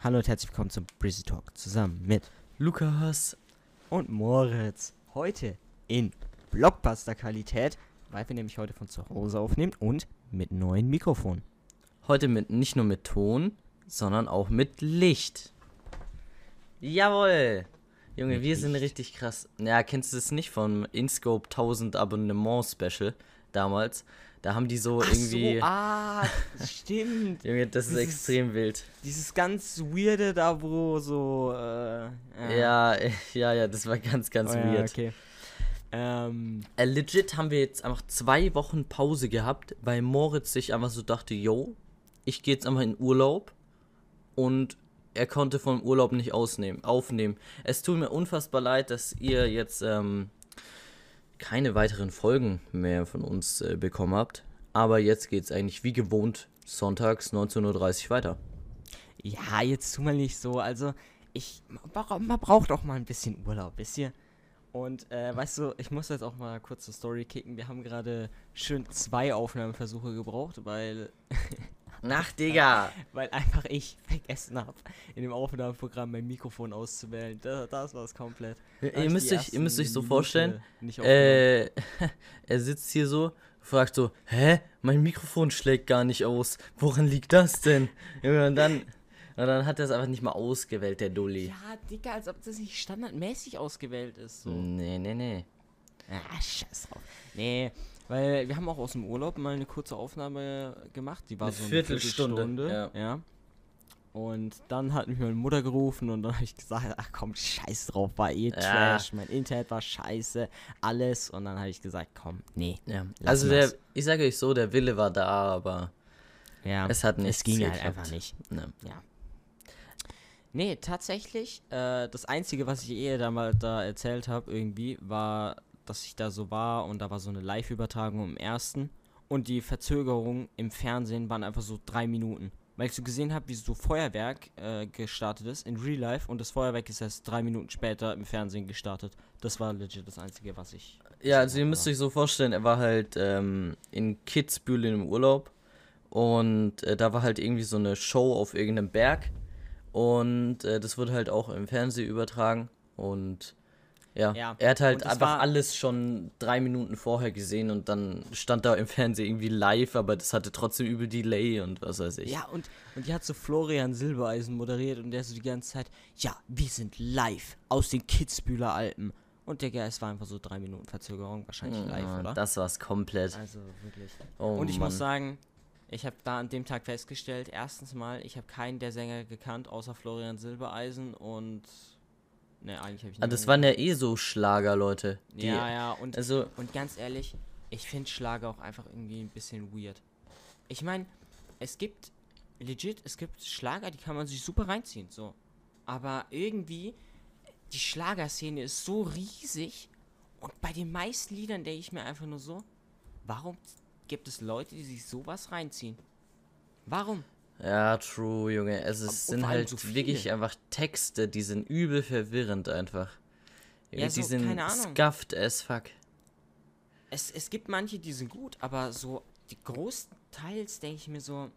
Hallo und herzlich willkommen zum Brizzy Talk zusammen mit Lukas. und Moritz. Heute in Blockbuster-Qualität, weil wir nämlich heute von zu Hause aufnehmen und mit neuen Mikrofonen. Heute mit nicht nur mit Ton, sondern auch mit Licht. Jawohl. Junge, Mit wir sind Licht. richtig krass. Ja, kennst du das nicht vom InScope 1000 Abonnement Special damals? Da haben die so irgendwie so, ah, stimmt. Junge, das ist Dieses- extrem wild. Dieses ganz weirde da, wo so, äh, Ja, äh, ja, ja, das war ganz ganz oh, ja, weird. okay. Ähm, Äh, legit haben wir jetzt einfach zwei Wochen Pause gehabt, weil Moritz sich einfach so dachte, yo, ich gehe jetzt einfach in Urlaub und er konnte vom Urlaub nicht ausnehmen, aufnehmen. Es tut mir unfassbar leid, dass ihr jetzt ähm, keine weiteren Folgen mehr von uns äh, bekommen habt. Aber jetzt geht's eigentlich wie gewohnt sonntags 19.30 Uhr weiter. ja, jetzt tu mal nicht so. Also, ich, man braucht auch mal ein bisschen Urlaub, wisst ihr? Und, äh, weißt du, ich muss jetzt auch mal kurz zur Story kicken. Wir haben gerade schön zwei Aufnahmeversuche gebraucht, weil, Ach, Digga! weil einfach ich vergessen habe, in dem Aufnahmeprogramm mein Mikrofon auszuwählen. Das, das war es komplett. Da ihr, müsst euch, ihr müsst euch so Minute vorstellen. Äh, er sitzt hier so, fragt so, hä, mein Mikrofon schlägt gar nicht aus. Woran liegt das denn? Und dann, und dann hat er es einfach nicht mal ausgewählt, der Dulli. Ja, Digga, als ob das nicht standardmäßig ausgewählt ist. So. Nee, nee, nee. Ah, scheiß drauf. Nee, weil wir haben auch aus dem Urlaub mal eine kurze Aufnahme gemacht. Die war Eine so eine Viertelstunde, Viertelstunde. Ja. Und dann hat mich meine Mutter gerufen und dann habe ich gesagt, ach komm, scheiß drauf, war eh Trash, mein Internet war scheiße, alles. Und dann habe ich gesagt, komm, nee. Ja. Also der, ich sage euch so, der Wille war da, aber Ja, es hat nicht es ging halt einfach nicht. Ne. Ja. Nee, tatsächlich, äh, das Einzige, was ich eh da mal da erzählt habe, irgendwie, war, dass ich da so war und da war so eine Live-Übertragung im ersten und die Verzögerung im Fernsehen waren einfach so drei Minuten. Weil ich so gesehen habe, wie so Feuerwerk äh, gestartet ist in Real Life und das Feuerwerk ist erst drei Minuten später im Fernsehen gestartet. Das war legit das Einzige, was ich. Ja, also ihr müsst euch so vorstellen, er war halt ähm, in Kitzbühel im Urlaub und äh, da war halt irgendwie so eine Show auf irgendeinem Berg und äh, das wurde halt auch im Fernsehen übertragen und ja, Ja, er hat halt einfach war- alles schon drei Minuten vorher gesehen und dann stand da im Fernsehen irgendwie live, aber das hatte trotzdem übel Delay und was weiß ich. Ja, und, und die hat so Florian Silbereisen moderiert und der so die ganze Zeit, ja, wir sind live aus den Kitzbühler Alpen. Und der es war einfach so drei Minuten Verzögerung, wahrscheinlich live, Ja, oder? Das war's komplett. Also wirklich. Oh, und ich Mann. muss sagen, ich habe da an dem Tag festgestellt, erstens mal, ich habe keinen der Sänger gekannt, außer Florian Silbereisen und. Ne, eigentlich habe ich Ah, das waren ja eh so Schlager, Leute. Ja, ja, und, Also, und ganz ehrlich, ich finde Schlager auch einfach irgendwie ein bisschen weird. Ich meine, es gibt legit, es gibt Schlager, die kann man sich super reinziehen, so. Aber irgendwie, die Schlagerszene ist so riesig und bei den meisten Liedern denke ich mir einfach nur so, warum gibt es Leute, die sich sowas reinziehen? Warum? Ja, true, Junge. Es ist, und sind halt so wirklich einfach Texte, die sind übel verwirrend einfach. Ja, die so, sind keine Ahnung. scuffed as fuck. Es, es gibt manche, die sind gut, aber so die großteils denke ich mir so,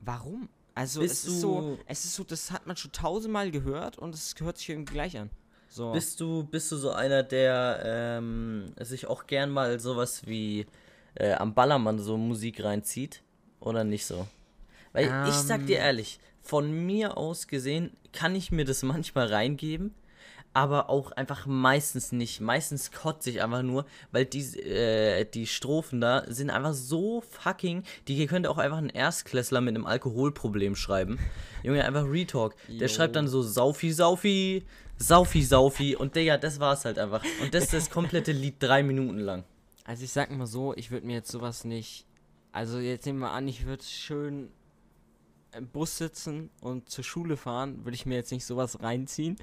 warum? Also Bist es ist so, es ist so, das hat man schon tausendmal gehört und es hört sich irgendwie gleich an. So. Bist du, bist du so einer, der ähm, sich auch gern mal sowas wie äh, am Ballermann so Musik reinzieht? Oder nicht so? Weil ich sag dir Ähm. ehrlich, von mir aus gesehen kann ich mir das manchmal reingeben, aber auch einfach meistens nicht. Meistens kotze ich einfach nur, weil die, äh, die Strophen da sind einfach so fucking. Die könnte auch einfach ein Erstklässler mit einem Alkoholproblem schreiben. Junge, einfach Retalk. Der Jo. schreibt dann so Saufi, Saufi, Saufi, Saufi und Digga, das war's halt einfach. Und das ist das komplette Lied drei Minuten lang. Also ich sag mal so, ich würde mir jetzt sowas nicht. Also jetzt nehmen wir an, ich würde schön im Bus sitzen und zur Schule fahren, würde ich mir jetzt nicht sowas reinziehen.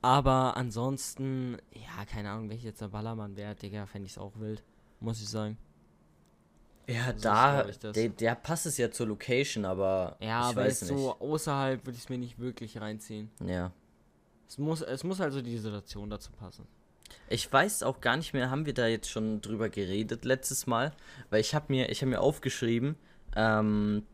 Aber ansonsten, ja, keine Ahnung, welcher jetzt der Ballermann wäre, Digga, fände ich es auch wild, muss ich sagen. Ja, So ist, da, das. der, der passt es ja zur Location, aber Ja, ich aber weiß so außerhalb würde ich es mir nicht wirklich reinziehen. Ja. Es muss, es muss also die Situation dazu passen. Ich weiß auch gar nicht mehr, haben wir da jetzt schon drüber geredet letztes Mal? Weil ich habe mir, ich habe mir aufgeschrieben, ähm,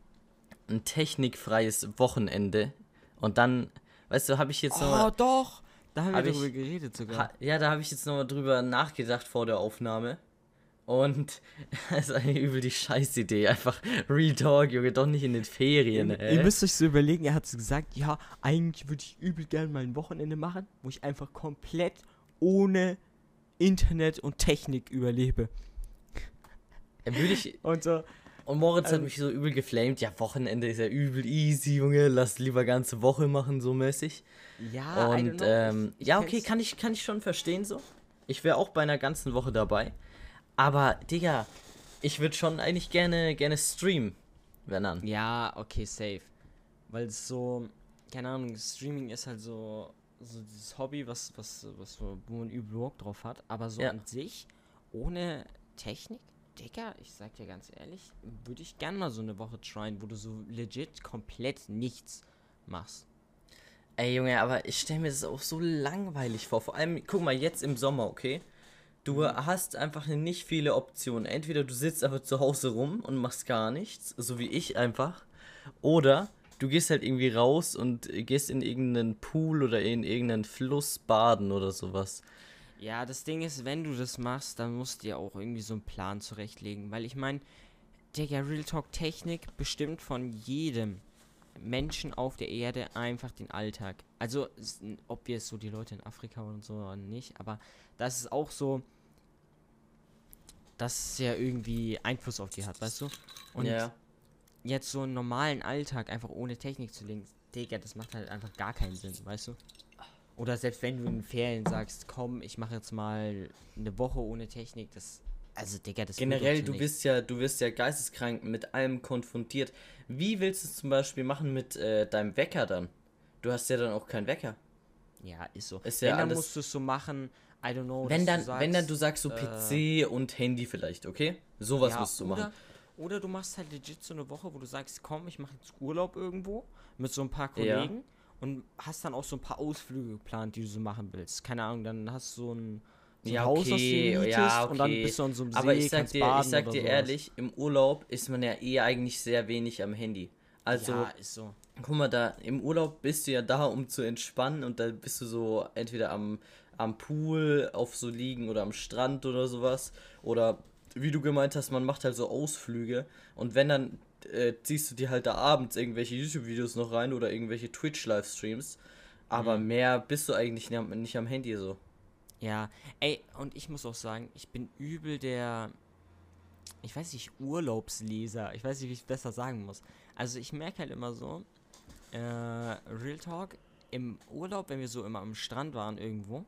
ein technikfreies Wochenende. Und dann, weißt du, habe ich jetzt noch. Oh, doch! Da haben Hab wir ich- drüber geredet sogar. Ha, ja, da habe ich jetzt nochmal drüber nachgedacht vor der Aufnahme. Und das ist eigentlich übel die Scheißidee. Einfach Real Talk, Junge, doch nicht in den Ferien, Ihr, ey. ihr müsst euch so überlegen, er hat so gesagt, ja, eigentlich würde ich übel gerne mal ein Wochenende machen, wo ich einfach komplett ohne Internet und Technik überlebe. Ja, Würde ich, Und so, und Moritz hat Ähm, mich so übel geflamed. Ja, Wochenende ist ja übel easy, Junge. Lass lieber ganze Woche machen, so mäßig. ja, Und ähm, ja, okay, kann ich, kann ich schon verstehen so. Ich wäre auch bei einer ganzen Woche dabei. Aber, Digga, ich würde schon eigentlich gerne, gerne streamen. Wenn dann. Ja, okay, safe. Weil es so, keine Ahnung, Streaming ist halt so, so dieses Hobby, was, was, was so, wo man übel Bock drauf hat. Aber so Ja. an sich, ohne Technik, Digga, ich sag dir ganz ehrlich, würde ich gerne mal so eine Woche tryen, wo du so legit komplett nichts machst. Ey, Junge, aber ich stelle mir das auch so langweilig vor. Vor allem, guck mal, jetzt im Sommer, okay? Du hast einfach nicht viele Optionen. Entweder du sitzt einfach zu Hause rum und machst gar nichts, so wie ich einfach. Oder du gehst halt irgendwie raus und gehst in irgendeinen Pool oder in irgendeinen Fluss baden oder sowas. Ja, das Ding ist, wenn du das machst, dann musst du dir auch irgendwie so einen Plan zurechtlegen. Weil ich meine, Digga, Real Talk Technik bestimmt von jedem Menschen auf der Erde einfach den Alltag. Also, ob wir es so die Leute in Afrika und so oder nicht, aber das ist auch so, dass es ja irgendwie Einfluss auf die hat, weißt du? Und ja. jetzt so einen normalen Alltag einfach ohne Technik zu legen, Digga, das macht halt einfach gar keinen Sinn, weißt du? Oder selbst wenn du in den Ferien sagst, komm, ich mache jetzt mal eine Woche ohne Technik, das, also Digga, das Generell, du bist ja, du wirst ja geisteskrank mit allem konfrontiert. Wie willst du es zum Beispiel machen mit äh, deinem Wecker dann? Du hast ja dann auch keinen Wecker. ja, ist so. ist wenn, ja dann alles- musst du es so machen, I don't know. wenn dann, du wenn dann du sagst, sagst so äh, PC und Handy vielleicht, okay? Sowas ja, musst du oder, machen. Oder du machst halt legit so eine Woche, wo du sagst, komm, ich mache jetzt Urlaub irgendwo mit so ein paar Ja. Und hast dann auch so ein paar Ausflüge geplant, die du so machen willst. Keine Ahnung, dann hast du so ein, so ein Ja, Haus, was du okay, mietest ja, und dann okay. bist du an so einem See, Aber ich sag dir, ich sag dir ehrlich, im Urlaub ist man ja eh eigentlich sehr wenig am Handy. Also, ja, ist so. guck mal, da im Urlaub bist du ja da, um zu entspannen und da bist du so entweder am, am Pool, auf so liegen oder am Strand oder sowas. Oder wie du gemeint hast, man macht halt so Ausflüge und wenn dann äh, ziehst du dir halt da abends irgendwelche YouTube-Videos noch rein oder irgendwelche Twitch-Livestreams. Aber Mhm. mehr bist du eigentlich nicht am, nicht am Handy so. Ja, ey, und ich muss auch sagen, ich bin übel der, ich weiß nicht, Urlaubsleser. Ich weiß nicht, wie ich es besser sagen muss. Also ich merke halt immer so, äh, Real Talk, im Urlaub, wenn wir so immer am Strand waren irgendwo,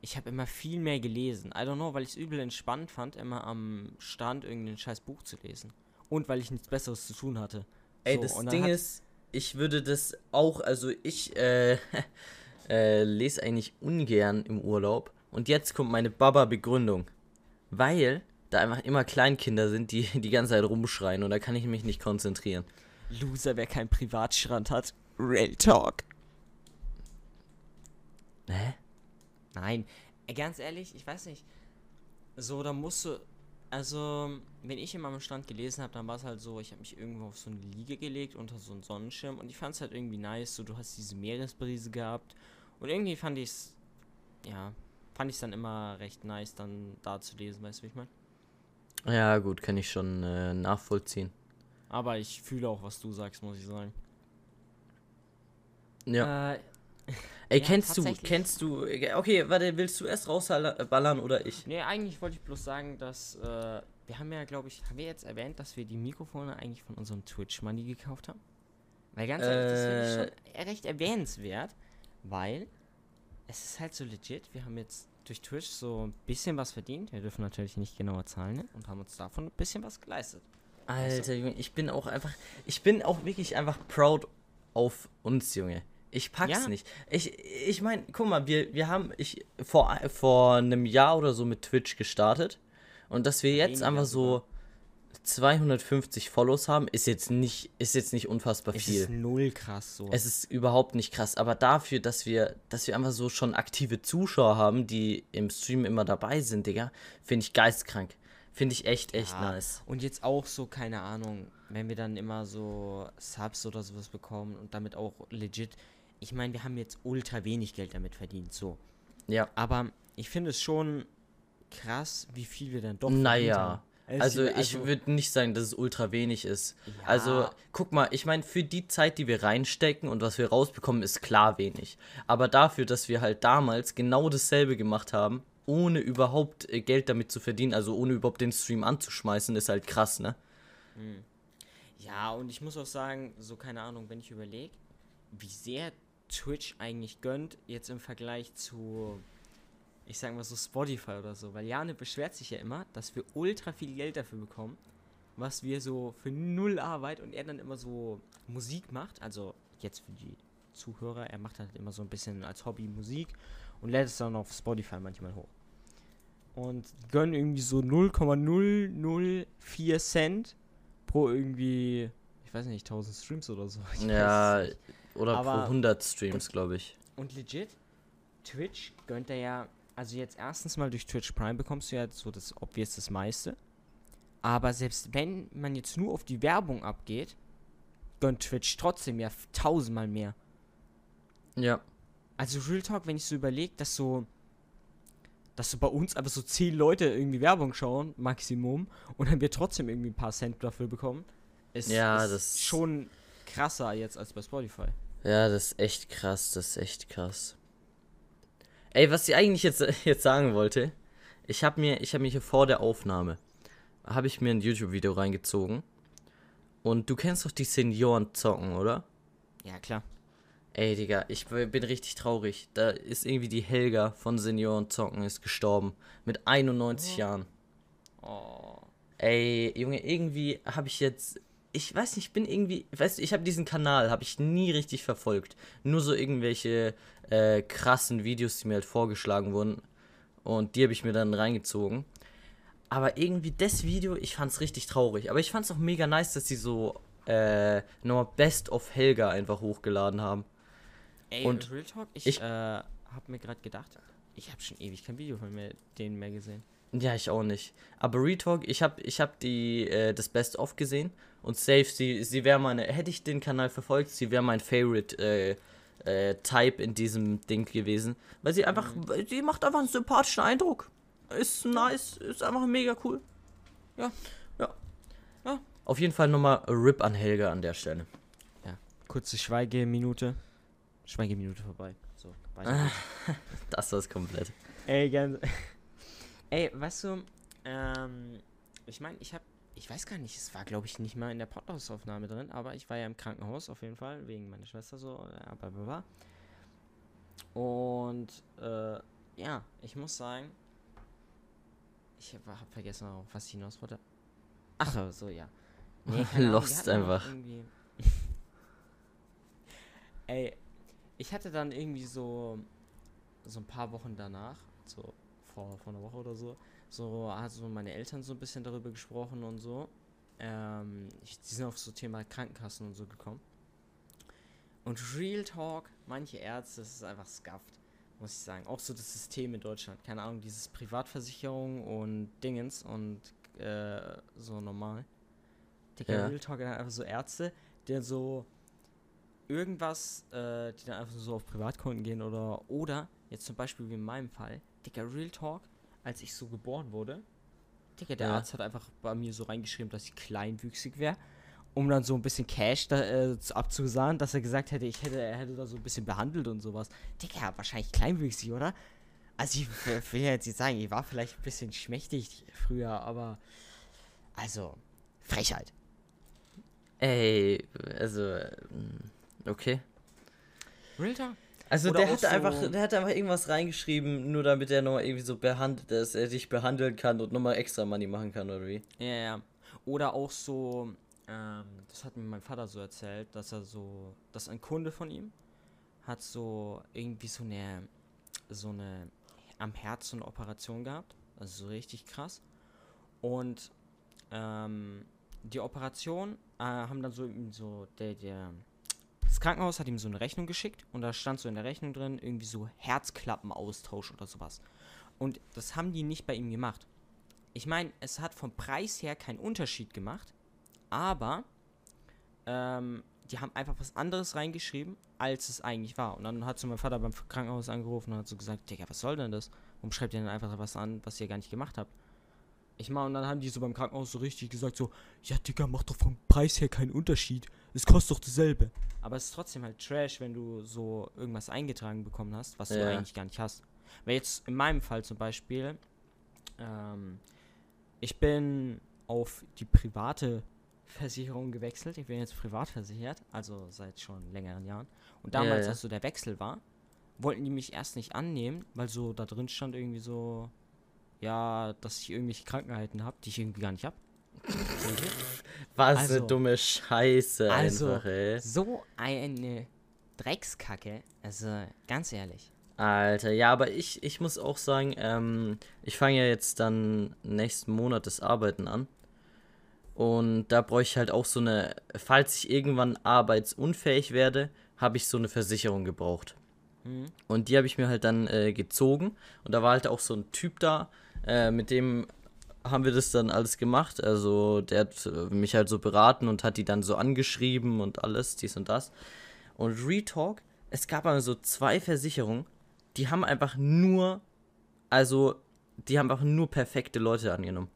ich habe immer viel mehr gelesen. I don't know, weil ich es übel entspannt fand, immer am Strand irgendein scheiß Buch zu lesen. Und weil ich nichts Besseres zu tun hatte. Ey, So, das Ding ist, ich würde das auch, also ich äh, äh, lese eigentlich ungern im Urlaub. Und jetzt kommt meine Baba-Begründung. Weil da einfach immer Kleinkinder sind, die die ganze Zeit rumschreien und da kann ich mich nicht konzentrieren. Loser, wer keinen Privatstrand hat. Real Talk. Hä? Nein, ganz ehrlich, ich weiß nicht. So, da musst du. Also, wenn ich immer am Strand gelesen habe, dann war es halt so, ich habe mich irgendwo auf so eine Liege gelegt unter so einen Sonnenschirm und ich fand es halt irgendwie nice. So, du hast diese Meeresbrise gehabt und irgendwie fand ich es, ja, fand ich es dann immer recht nice, dann da zu lesen, weißt du, wie ich meine? Ja, gut, kann ich schon äh, nachvollziehen. Aber ich fühle auch, was du sagst, muss ich sagen. Ja. Äh, Ey, ja, kennst du, kennst du, äh, okay, warte, willst du erst rausballern oder ich? Nee, eigentlich wollte ich bloß sagen, dass äh, wir haben ja, glaube ich, haben wir jetzt erwähnt, dass wir die Mikrofone eigentlich von unserem Twitch-Money gekauft haben? Weil ganz ehrlich, das finde ich schon recht erwähnenswert, weil es ist halt so legit, wir haben jetzt durch Twitch so ein bisschen was verdient, wir dürfen natürlich nicht genauer zahlen ne? und haben uns davon ein bisschen was geleistet. Alter, Junge, ich bin auch einfach, ich bin auch wirklich einfach proud auf uns, Junge. Ich pack's Ja. nicht. Ich, ich meine, guck mal, wir, wir haben ich vor, vor einem Jahr oder so mit Twitch gestartet und dass wir jetzt einfach so 250 Follows haben, ist jetzt nicht, ist jetzt nicht unfassbar Es viel. ist null krass so. Es ist überhaupt nicht krass, aber dafür, dass wir, dass wir einfach so schon aktive Zuschauer haben, die im Stream immer dabei sind, Digga, finde ich geistkrank. Finde ich echt, echt Ja, nice. Und jetzt auch so, keine Ahnung, wenn wir dann immer so Subs oder sowas bekommen und damit auch legit. Ich meine, wir haben jetzt ultra wenig Geld damit verdient, so. Ja. Aber ich finde es schon krass, wie viel wir dann doch verdient Naja. Also ist- ich würde nicht sagen, dass es ultra wenig ist. Also Ja. guck mal, ich meine, für die Zeit, die wir reinstecken und was wir rausbekommen, ist klar wenig. Aber dafür, dass wir halt damals genau dasselbe gemacht haben, ohne überhaupt äh, Geld damit zu verdienen, also ohne überhaupt den Stream anzuschmeißen, ist halt krass, ne? Ja, und ich muss auch sagen, so keine Ahnung, wenn ich überlege, wie sehr Twitch eigentlich gönnt, jetzt im Vergleich zu, ich sag mal so Spotify oder so, weil Jane beschwert sich ja immer, dass wir ultra viel Geld dafür bekommen, was wir so für null Arbeit und er dann immer so Musik macht, also jetzt für die Zuhörer, er macht halt immer so ein bisschen als Hobby Musik und lädt es dann auf Spotify manchmal hoch. Und gönnen irgendwie so 0,004 Cent pro irgendwie, ich weiß nicht, 1000 Streams oder so. Ich Ja, oder pro Aber- 100 Streams, glaube ich. Und legit, Twitch gönnt er ja, also jetzt erstens mal durch Twitch Prime bekommst du ja so das obvious das meiste. Aber selbst wenn man jetzt nur auf die Werbung abgeht, gönnt Twitch trotzdem ja tausendmal mehr. Ja. Also Real Talk, wenn ich so überlege, dass so, dass so bei uns aber so zehn Leute irgendwie Werbung schauen, Maximum, und dann wir trotzdem irgendwie ein paar Cent dafür bekommen, ist, Ja, ist das- schon krasser jetzt als bei Spotify. Ja, das ist echt krass, das ist echt krass. Ey, was ich eigentlich jetzt, jetzt sagen wollte, ich habe mir, ich habe mir hier vor der Aufnahme, habe ich mir ein YouTube-Video reingezogen. Und du kennst doch die Senioren zocken, oder? Ja, klar. Ey, Digga, ich bin richtig traurig. Da ist irgendwie die Helga von Senioren zocken ist gestorben. Mit 91 Jahren. Oh. Ey, Junge, irgendwie habe ich jetzt. Ich weiß nicht, ich bin irgendwie. Weißt du, ich habe diesen Kanal, habe ich nie richtig verfolgt. Nur so irgendwelche äh, krassen Videos, die mir halt vorgeschlagen wurden. Und die habe ich mir dann reingezogen. Aber irgendwie das Video, ich fand's richtig traurig. Aber ich fand's auch mega nice, dass sie so äh, nochmal Best of Helga einfach hochgeladen haben. Ey, Und Real Talk, ich, ich- äh, hab mir gerade gedacht, ich habe schon ewig kein Video von mir, denen mehr gesehen. Ja, ich auch nicht. Aber Retalk, ich habe ich hab die, äh, das Best of gesehen und safe, sie, sie wäre meine, hätte ich den Kanal verfolgt, sie wäre mein Favorite äh, äh, Type in diesem Ding gewesen. Weil sie einfach, sie macht einfach einen sympathischen Eindruck. Ist nice, ist einfach mega cool. Ja. Ja. Ja. Auf jeden Fall nochmal RIP an Helga an der Stelle. Kurze Schweigeminute. Schweigeminute vorbei. So, weiter. Das war's komplett. Ey, ganz. Ey, weißt du, ähm, ich meine, ich habe, ich weiß gar nicht, es war glaube ich nicht mal in der Podcast-Aufnahme drin, aber ich war ja im Krankenhaus auf jeden Fall, wegen meiner Schwester so, äh, bla bla bla. Und, äh, ja, ich muss sagen, ich habe hab vergessen, auf was ich hinaus wollte. Ach, so, ja. Nee, Ahnung, Lost einfach. Ey, ich hatte dann irgendwie so, so ein paar Wochen danach, so vor, vor einer Woche oder so, so hat so meine Eltern so ein bisschen darüber gesprochen und so. Ähm, ich, die sind auf so Thema Krankenkassen und so gekommen. Und Real Talk, manche Ärzte, das ist einfach scuffed, muss ich sagen. Auch so das System in Deutschland. Keine Ahnung, dieses Privatversicherung und Dingens und äh, so normal. Digga, Ja. Real Talk, einfach so Ärzte, die so irgendwas, äh, die dann einfach so auf Privatkonten gehen oder, oder, jetzt zum Beispiel wie in meinem Fall, Digga, Real Talk, als ich so geboren wurde, Digga, der Ja. Arzt hat einfach bei mir so reingeschrieben, dass ich kleinwüchsig wäre, um dann so ein bisschen Cash da, äh, zu- abzusahnen, dass er gesagt hätte, ich hätte, er hätte da so ein bisschen behandelt und sowas. Digga, wahrscheinlich kleinwüchsig, oder? Also ich will ja jetzt nicht sagen, ich war vielleicht ein bisschen schmächtig früher, aber also, Frechheit. Ey, also, ähm, okay. Real Talk? Also Oder der hat einfach, so- der hat einfach irgendwas reingeschrieben, nur damit er nochmal irgendwie so behandelt, dass er dich behandeln kann und nochmal extra Money machen kann, oder wie? Ja, ja. Oder auch so, ähm, das hat mir mein Vater so erzählt, dass er so, dass ein Kunde von ihm hat so irgendwie so eine, so eine am Herz so eine Operation gehabt, also so richtig krass. Und ähm, die Operation äh, haben dann so so der der das Krankenhaus hat ihm so eine Rechnung geschickt und da stand so in der Rechnung drin irgendwie so Herzklappenaustausch oder sowas. Und das haben die nicht bei ihm gemacht. ich meine, es hat vom Preis her keinen Unterschied gemacht, aber ähm, die haben einfach was anderes reingeschrieben, als es eigentlich war. Und dann hat so mein Vater beim Krankenhaus angerufen und hat so gesagt, Digga, was soll denn das? Warum schreibt ihr denn einfach was an, was ihr gar nicht gemacht habt? Ich meine, und dann haben die so beim Krankenhaus so richtig gesagt, so, ja, Digga, macht doch vom Preis her keinen Unterschied. Es kostet doch dasselbe. Aber es ist trotzdem halt Trash, wenn du so irgendwas eingetragen bekommen hast, was du Ja. eigentlich gar nicht hast. Weil jetzt in meinem Fall zum Beispiel, ähm, ich bin auf die private Versicherung gewechselt. Ich bin jetzt privat versichert, also seit schon längeren Jahren. Und Ja, damals, ja. als so der Wechsel war, wollten die mich erst nicht annehmen, weil so da drin stand irgendwie so, ja, dass ich irgendwelche Krankheiten habe, die ich irgendwie gar nicht habe. Was Also- eine dumme Scheiße Also, einfach, ey. so eine Dreckskacke. Also, ganz ehrlich. Alter, ja, aber ich, ich muss auch sagen, ähm, ich fange ja jetzt dann nächsten Monat das Arbeiten an. Und da bräuchte ich halt auch so eine, falls ich irgendwann arbeitsunfähig werde, habe ich so eine Versicherung gebraucht. Mhm. Und die habe ich mir halt dann äh, gezogen. Und da war halt auch so ein Typ da, äh, mit dem haben wir das dann alles gemacht. Also der hat äh, mich halt so beraten und hat die dann so angeschrieben und alles, dies und das. Und Retalk, es gab aber so zwei Versicherungen, die haben einfach nur, also die haben einfach nur perfekte Leute angenommen.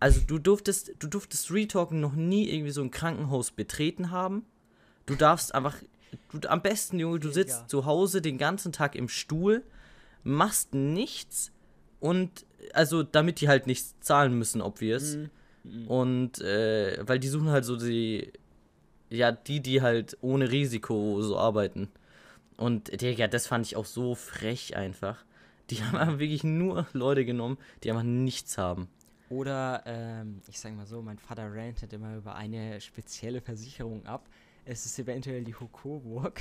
Also du durftest, du durftest Retalk noch nie irgendwie so ein Krankenhaus betreten haben. Du darfst einfach, du, am besten, Junge, du sitzt zu Hause den ganzen Tag im Stuhl, machst nichts und, also damit die halt nichts zahlen müssen, obvious. Mhm. Und, äh, weil die suchen halt so die, ja, die, die halt ohne Risiko so arbeiten. Und, Digga, das fand ich auch so frech einfach. Die haben einfach wirklich nur Leute genommen, die einfach nichts haben. Oder, ähm, ich sag mal so, mein Vater rantet immer über eine spezielle Versicherung ab. Es ist eventuell die Hokoburg,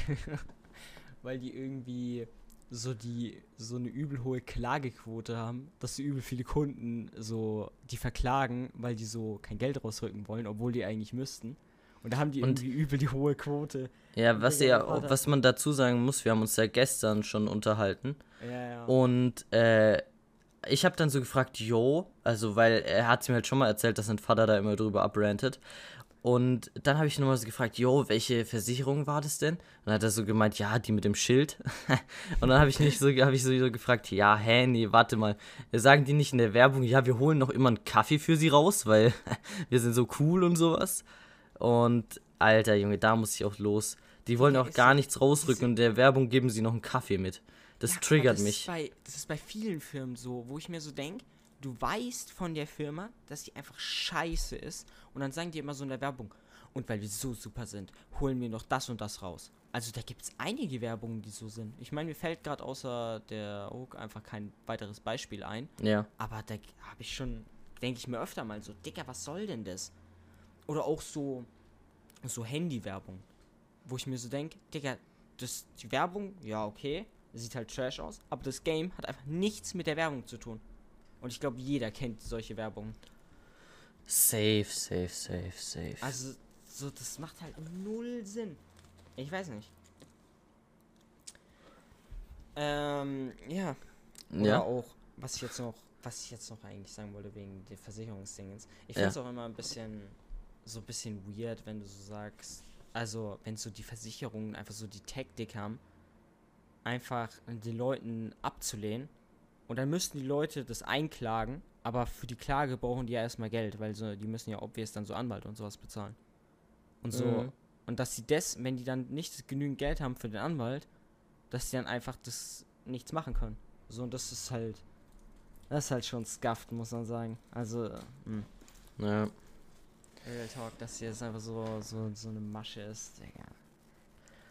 weil die irgendwie so die so eine übel hohe Klagequote haben, dass so übel viele Kunden so die verklagen, weil die so kein Geld rausrücken wollen, obwohl die eigentlich müssten. Und da haben die Und- irgendwie übel die hohe Quote. Ja, was, ja, was man dazu sagen muss, wir haben uns ja gestern schon unterhalten. Ja, ja. Und äh, ich habe dann so gefragt, jo, also weil er hat mir halt schon mal erzählt, dass sein Vater da immer drüber abrantet. Und dann habe ich nochmal so gefragt, jo, welche Versicherung war das denn? Und dann hat er so gemeint, ja, die mit dem Schild. und dann habe ich nicht so, habe ich so, gefragt, ja, hä, nee, warte mal. Sagen die nicht in der Werbung, ja, wir holen noch immer einen Kaffee für sie raus, weil wir sind so cool und sowas. Und alter Junge, da muss ich auch los. Die wollen Digga, auch gar nichts rausrücken und in der Werbung geben sie noch einen Kaffee mit. Das Ja, triggert das mich. Ist bei, das ist bei vielen Firmen so, wo ich mir so denke, du weißt von der Firma, dass die einfach scheiße ist und dann sagen die immer so in der Werbung, und weil wir so super sind, holen wir noch das und das raus. Also da gibt es einige Werbungen, die so sind. Ich meine, mir fällt gerade außer der Hook einfach kein weiteres Beispiel ein, Ja. aber da habe ich schon, denke ich mir öfter mal so, Dicker, was soll denn das? Oder auch so, so Handy-Werbung, wo ich mir so denke, Digga, das, die Werbung, ja, okay, sieht halt trash aus, aber das Game hat einfach nichts mit der Werbung zu tun. Und ich glaube, jeder kennt solche Werbungen. Safe, safe, safe, safe. Also, so, das macht halt null Sinn. Ich weiß nicht. Ähm, ja. Oder ja. auch, was ich jetzt noch, was ich jetzt noch eigentlich sagen wollte wegen der Versicherungsdingens. Ich Ja. finde es auch immer ein bisschen, so ein bisschen weird, wenn du so sagst, also wenn so die Versicherungen einfach so die Taktik haben, einfach die Leuten abzulehnen und dann müssten die Leute das einklagen, aber für die Klage brauchen die ja erstmal Geld, weil so, die müssen ja obvious dann so Anwalt und sowas bezahlen. Und so, Mhm. und dass sie das, wenn die dann nicht genügend Geld haben für den Anwalt, dass sie dann einfach das nichts machen können. So, und das ist halt, das ist halt schon scuffed, muss man sagen. Also, mh. ja. Real Talk, dass hier jetzt einfach so, so, so eine Masche ist, Digga.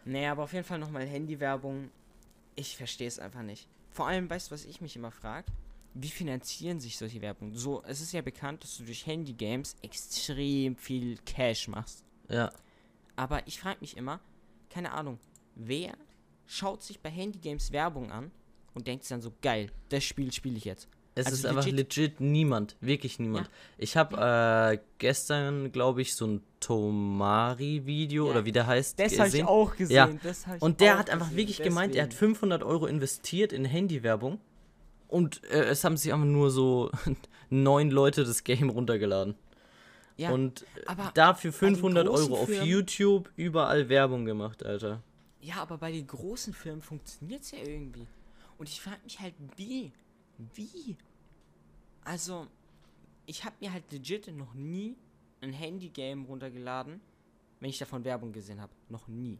Nee, aber auf jeden Fall nochmal Handywerbung. Ich verstehe es einfach nicht. Vor allem, weißt du, was ich mich immer frage? Wie finanzieren sich solche Werbungen? So, es ist ja bekannt, dass du durch Handygames extrem viel Cash machst. Ja. Aber ich frage mich immer, keine Ahnung, wer schaut sich bei Handygames Werbung an und denkt sich dann so, geil, das Spiel spiele ich jetzt. Es Also ist einfach legit- niemand. Wirklich niemand. Ich habe äh, gestern, glaube ich, so ein Tomari-Video Ja, oder wie der heißt, Das habe ich auch gesehen. Ja. Und der hat einfach gesehen, wirklich gemeint, er hat deswegen. 500 Euro investiert in Handywerbung. Und äh, es haben sich einfach nur so neun Leute das Game runtergeladen. Ja, und dafür bei den 500 großen Euro auf Firmen- YouTube überall Werbung gemacht, Alter. Ja, aber bei den großen Firmen funktioniert es ja irgendwie. Und ich frage mich halt, wie? Wie? Also, ich habe mir halt legit noch nie ein Handy-Game runtergeladen, wenn ich davon Werbung gesehen habe. Noch nie.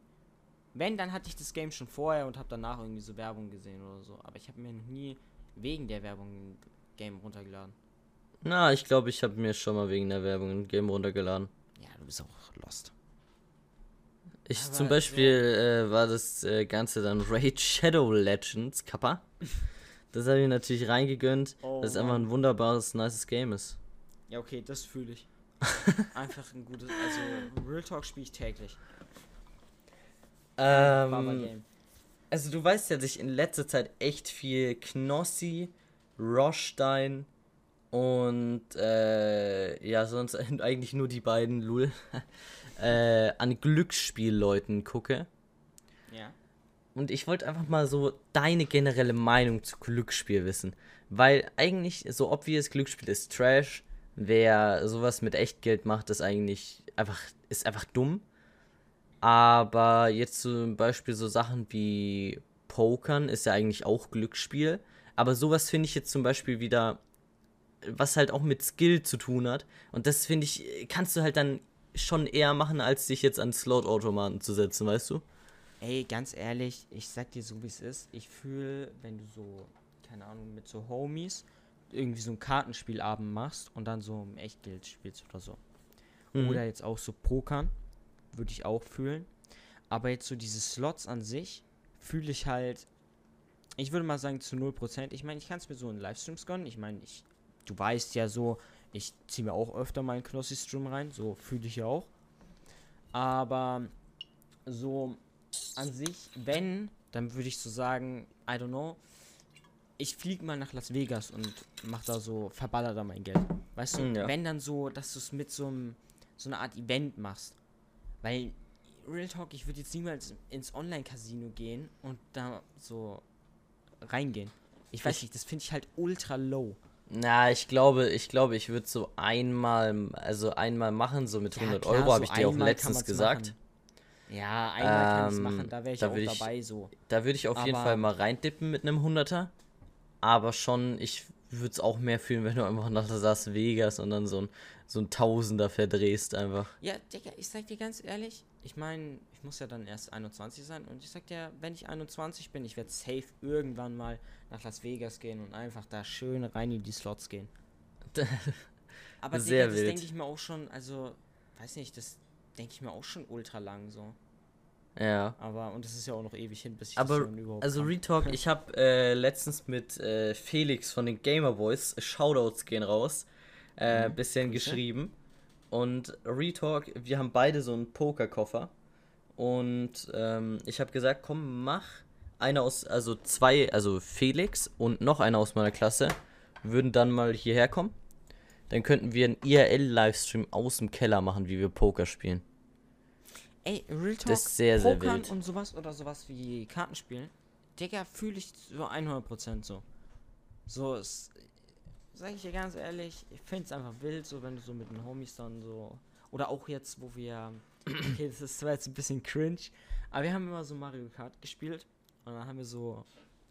Wenn, dann hatte ich das Game schon vorher und habe danach irgendwie so Werbung gesehen oder so. Aber ich habe mir noch nie wegen der Werbung ein Game runtergeladen. Na, ich glaube, ich habe mir schon mal wegen der Werbung ein Game runtergeladen. Ja, du bist auch lost. Ich Aber zum Beispiel äh, war das äh, Ganze dann Raid Shadow Legends, Kappa. Das habe ich natürlich reingegönnt, Oh, dass es einfach ein wunderbares, nices Game ist. Ja, okay, das fühle ich. Einfach ein gutes, also Real Talk spiele ich täglich. Ähm, Game. Also du weißt ja, dass ich in letzter Zeit echt viel Knossi, Rostein und äh, ja, sonst eigentlich nur die beiden Lul äh, an Glücksspielleuten gucke. Ja. Und ich wollte einfach mal so deine generelle Meinung zu Glücksspiel wissen. Weil eigentlich so obvious Glücksspiel ist Trash. Wer sowas mit Echtgeld macht, ist eigentlich einfach, ist einfach dumm. Aber jetzt zum Beispiel so Sachen wie Pokern ist ja eigentlich auch Glücksspiel. Aber sowas finde ich jetzt zum Beispiel wieder, was halt auch mit Skill zu tun hat. Und das finde ich, kannst du halt dann schon eher machen, als dich jetzt an Slot-Automaten zu setzen, weißt du? Ey, ganz ehrlich, ich sag dir so wie es ist. Ich fühle, wenn du so, keine Ahnung, mit so Homies irgendwie so ein Kartenspielabend machst und dann so im Echtgeld spielst oder so. Mhm. Oder jetzt auch so Pokern, würde ich auch fühlen. Aber jetzt so diese Slots an sich fühle ich halt, ich würde mal sagen zu 0%. Ich meine, ich kann es mir so in Livestreams gönnen. Ich meine, ich, du weißt ja so, ich ziehe mir auch öfter meinen Knossi-Stream rein. So fühle ich ja auch. Aber so an sich, wenn, dann würde ich so sagen, I don't know, ich fliege mal nach Las Vegas und mach da so, verballer da mein Geld. Weißt du, Mm, ja. wenn dann so, dass du es mit so einem, so einer Art Event machst. Weil, Real Talk, ich würde jetzt niemals ins Online-Casino gehen und da so reingehen. Ich weiß Ich- nicht, das finde ich halt ultra low. Na, ich glaube, ich glaube, ich würde so einmal, also einmal machen, so mit Ja, 100 klar, Euro, so habe ich dir auch kann letztens gesagt. machen. Ja, einmal kann ich Ähm, machen, da wäre ich da auch ich- dabei so. Da würde ich auf jeden Aber- Fall mal reindippen mit einem Hunderter. Aber schon, ich würde es auch mehr fühlen, wenn du einfach nach Las Vegas und dann so ein, so ein Tausender verdrehst einfach. Ja, Digga, ich sag dir ganz ehrlich, ich meine, ich muss ja dann erst 21 sein und ich sag dir, wenn ich 21 bin, ich werde safe irgendwann mal nach Las Vegas gehen und einfach da schön rein in die Slots gehen. Aber Sehr Digga, das denke ich mir auch schon, also, weiß nicht, das denke ich mir auch schon ultra lang so. Ja. Aber, und das ist ja auch noch ewig hin, bis ich Aber, das überhaupt also kann. Retalk, ich habe äh, letztens mit äh, Felix von den Gamer Boys, Shoutouts gehen raus, äh, Mhm, bisschen geschrieben. Und Retalk, wir haben beide so einen Pokerkoffer. Und ähm, ich habe gesagt, komm, mach. Einer aus, also zwei, also Felix und noch einer aus meiner Klasse würden dann mal hierher kommen. Dann könnten wir einen IRL-Livestream aus dem Keller machen, wie wir Poker spielen. Ey, Real Talk, Das ist sehr, sehr Pokern wild. und sowas oder sowas wie Kartenspielen, Digga, fühle ich so 100% so. So, es, sag ich dir ganz ehrlich, ich finde es einfach wild, so wenn du so mit den Homies dann so, oder auch jetzt, wo wir, okay, das ist zwar jetzt ein bisschen cringe, aber wir haben immer so Mario Kart gespielt und dann haben wir so,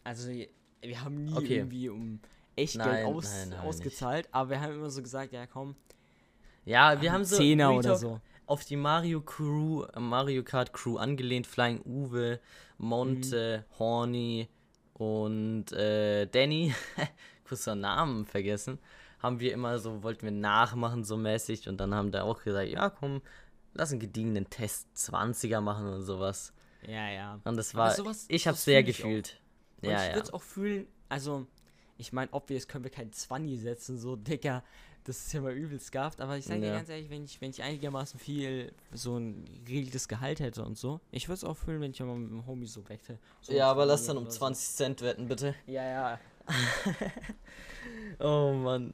also wir haben nie Okay. irgendwie um echt Nein, Geld aus, nein, nein, ausgezahlt, aber wir haben immer so gesagt, ja komm, Ja, wir haben so Zehner oder so. Auf die Mario Crew, äh, Mario Kart Crew angelehnt, Flying Uwe, Monte, Mhm. Horny und äh, Danny, kurz den Namen vergessen, haben wir immer so, wollten wir nachmachen so mäßig und dann haben da auch gesagt, ja komm, lass einen gediegenen Test 20er machen und sowas. Ja, ja. Und das war, sowas- ich hab's sehr ich gefühlt. Und Ja, ich ja. würde es auch fühlen, also, ich meine, obvious können wir keinen 20 setzen, so, Dicker, das ist ja mal übelst gaft, aber ich sage dir Ja. ganz ehrlich, wenn ich, wenn ich einigermaßen viel, so ein geregeltes Gehalt hätte und so, ich würde es auch fühlen, wenn ich mal mit dem Homie so wette. So Ja, aber lass 20 dann um oder so. 20 Cent wetten, bitte. Ja, ja, Oh Mann.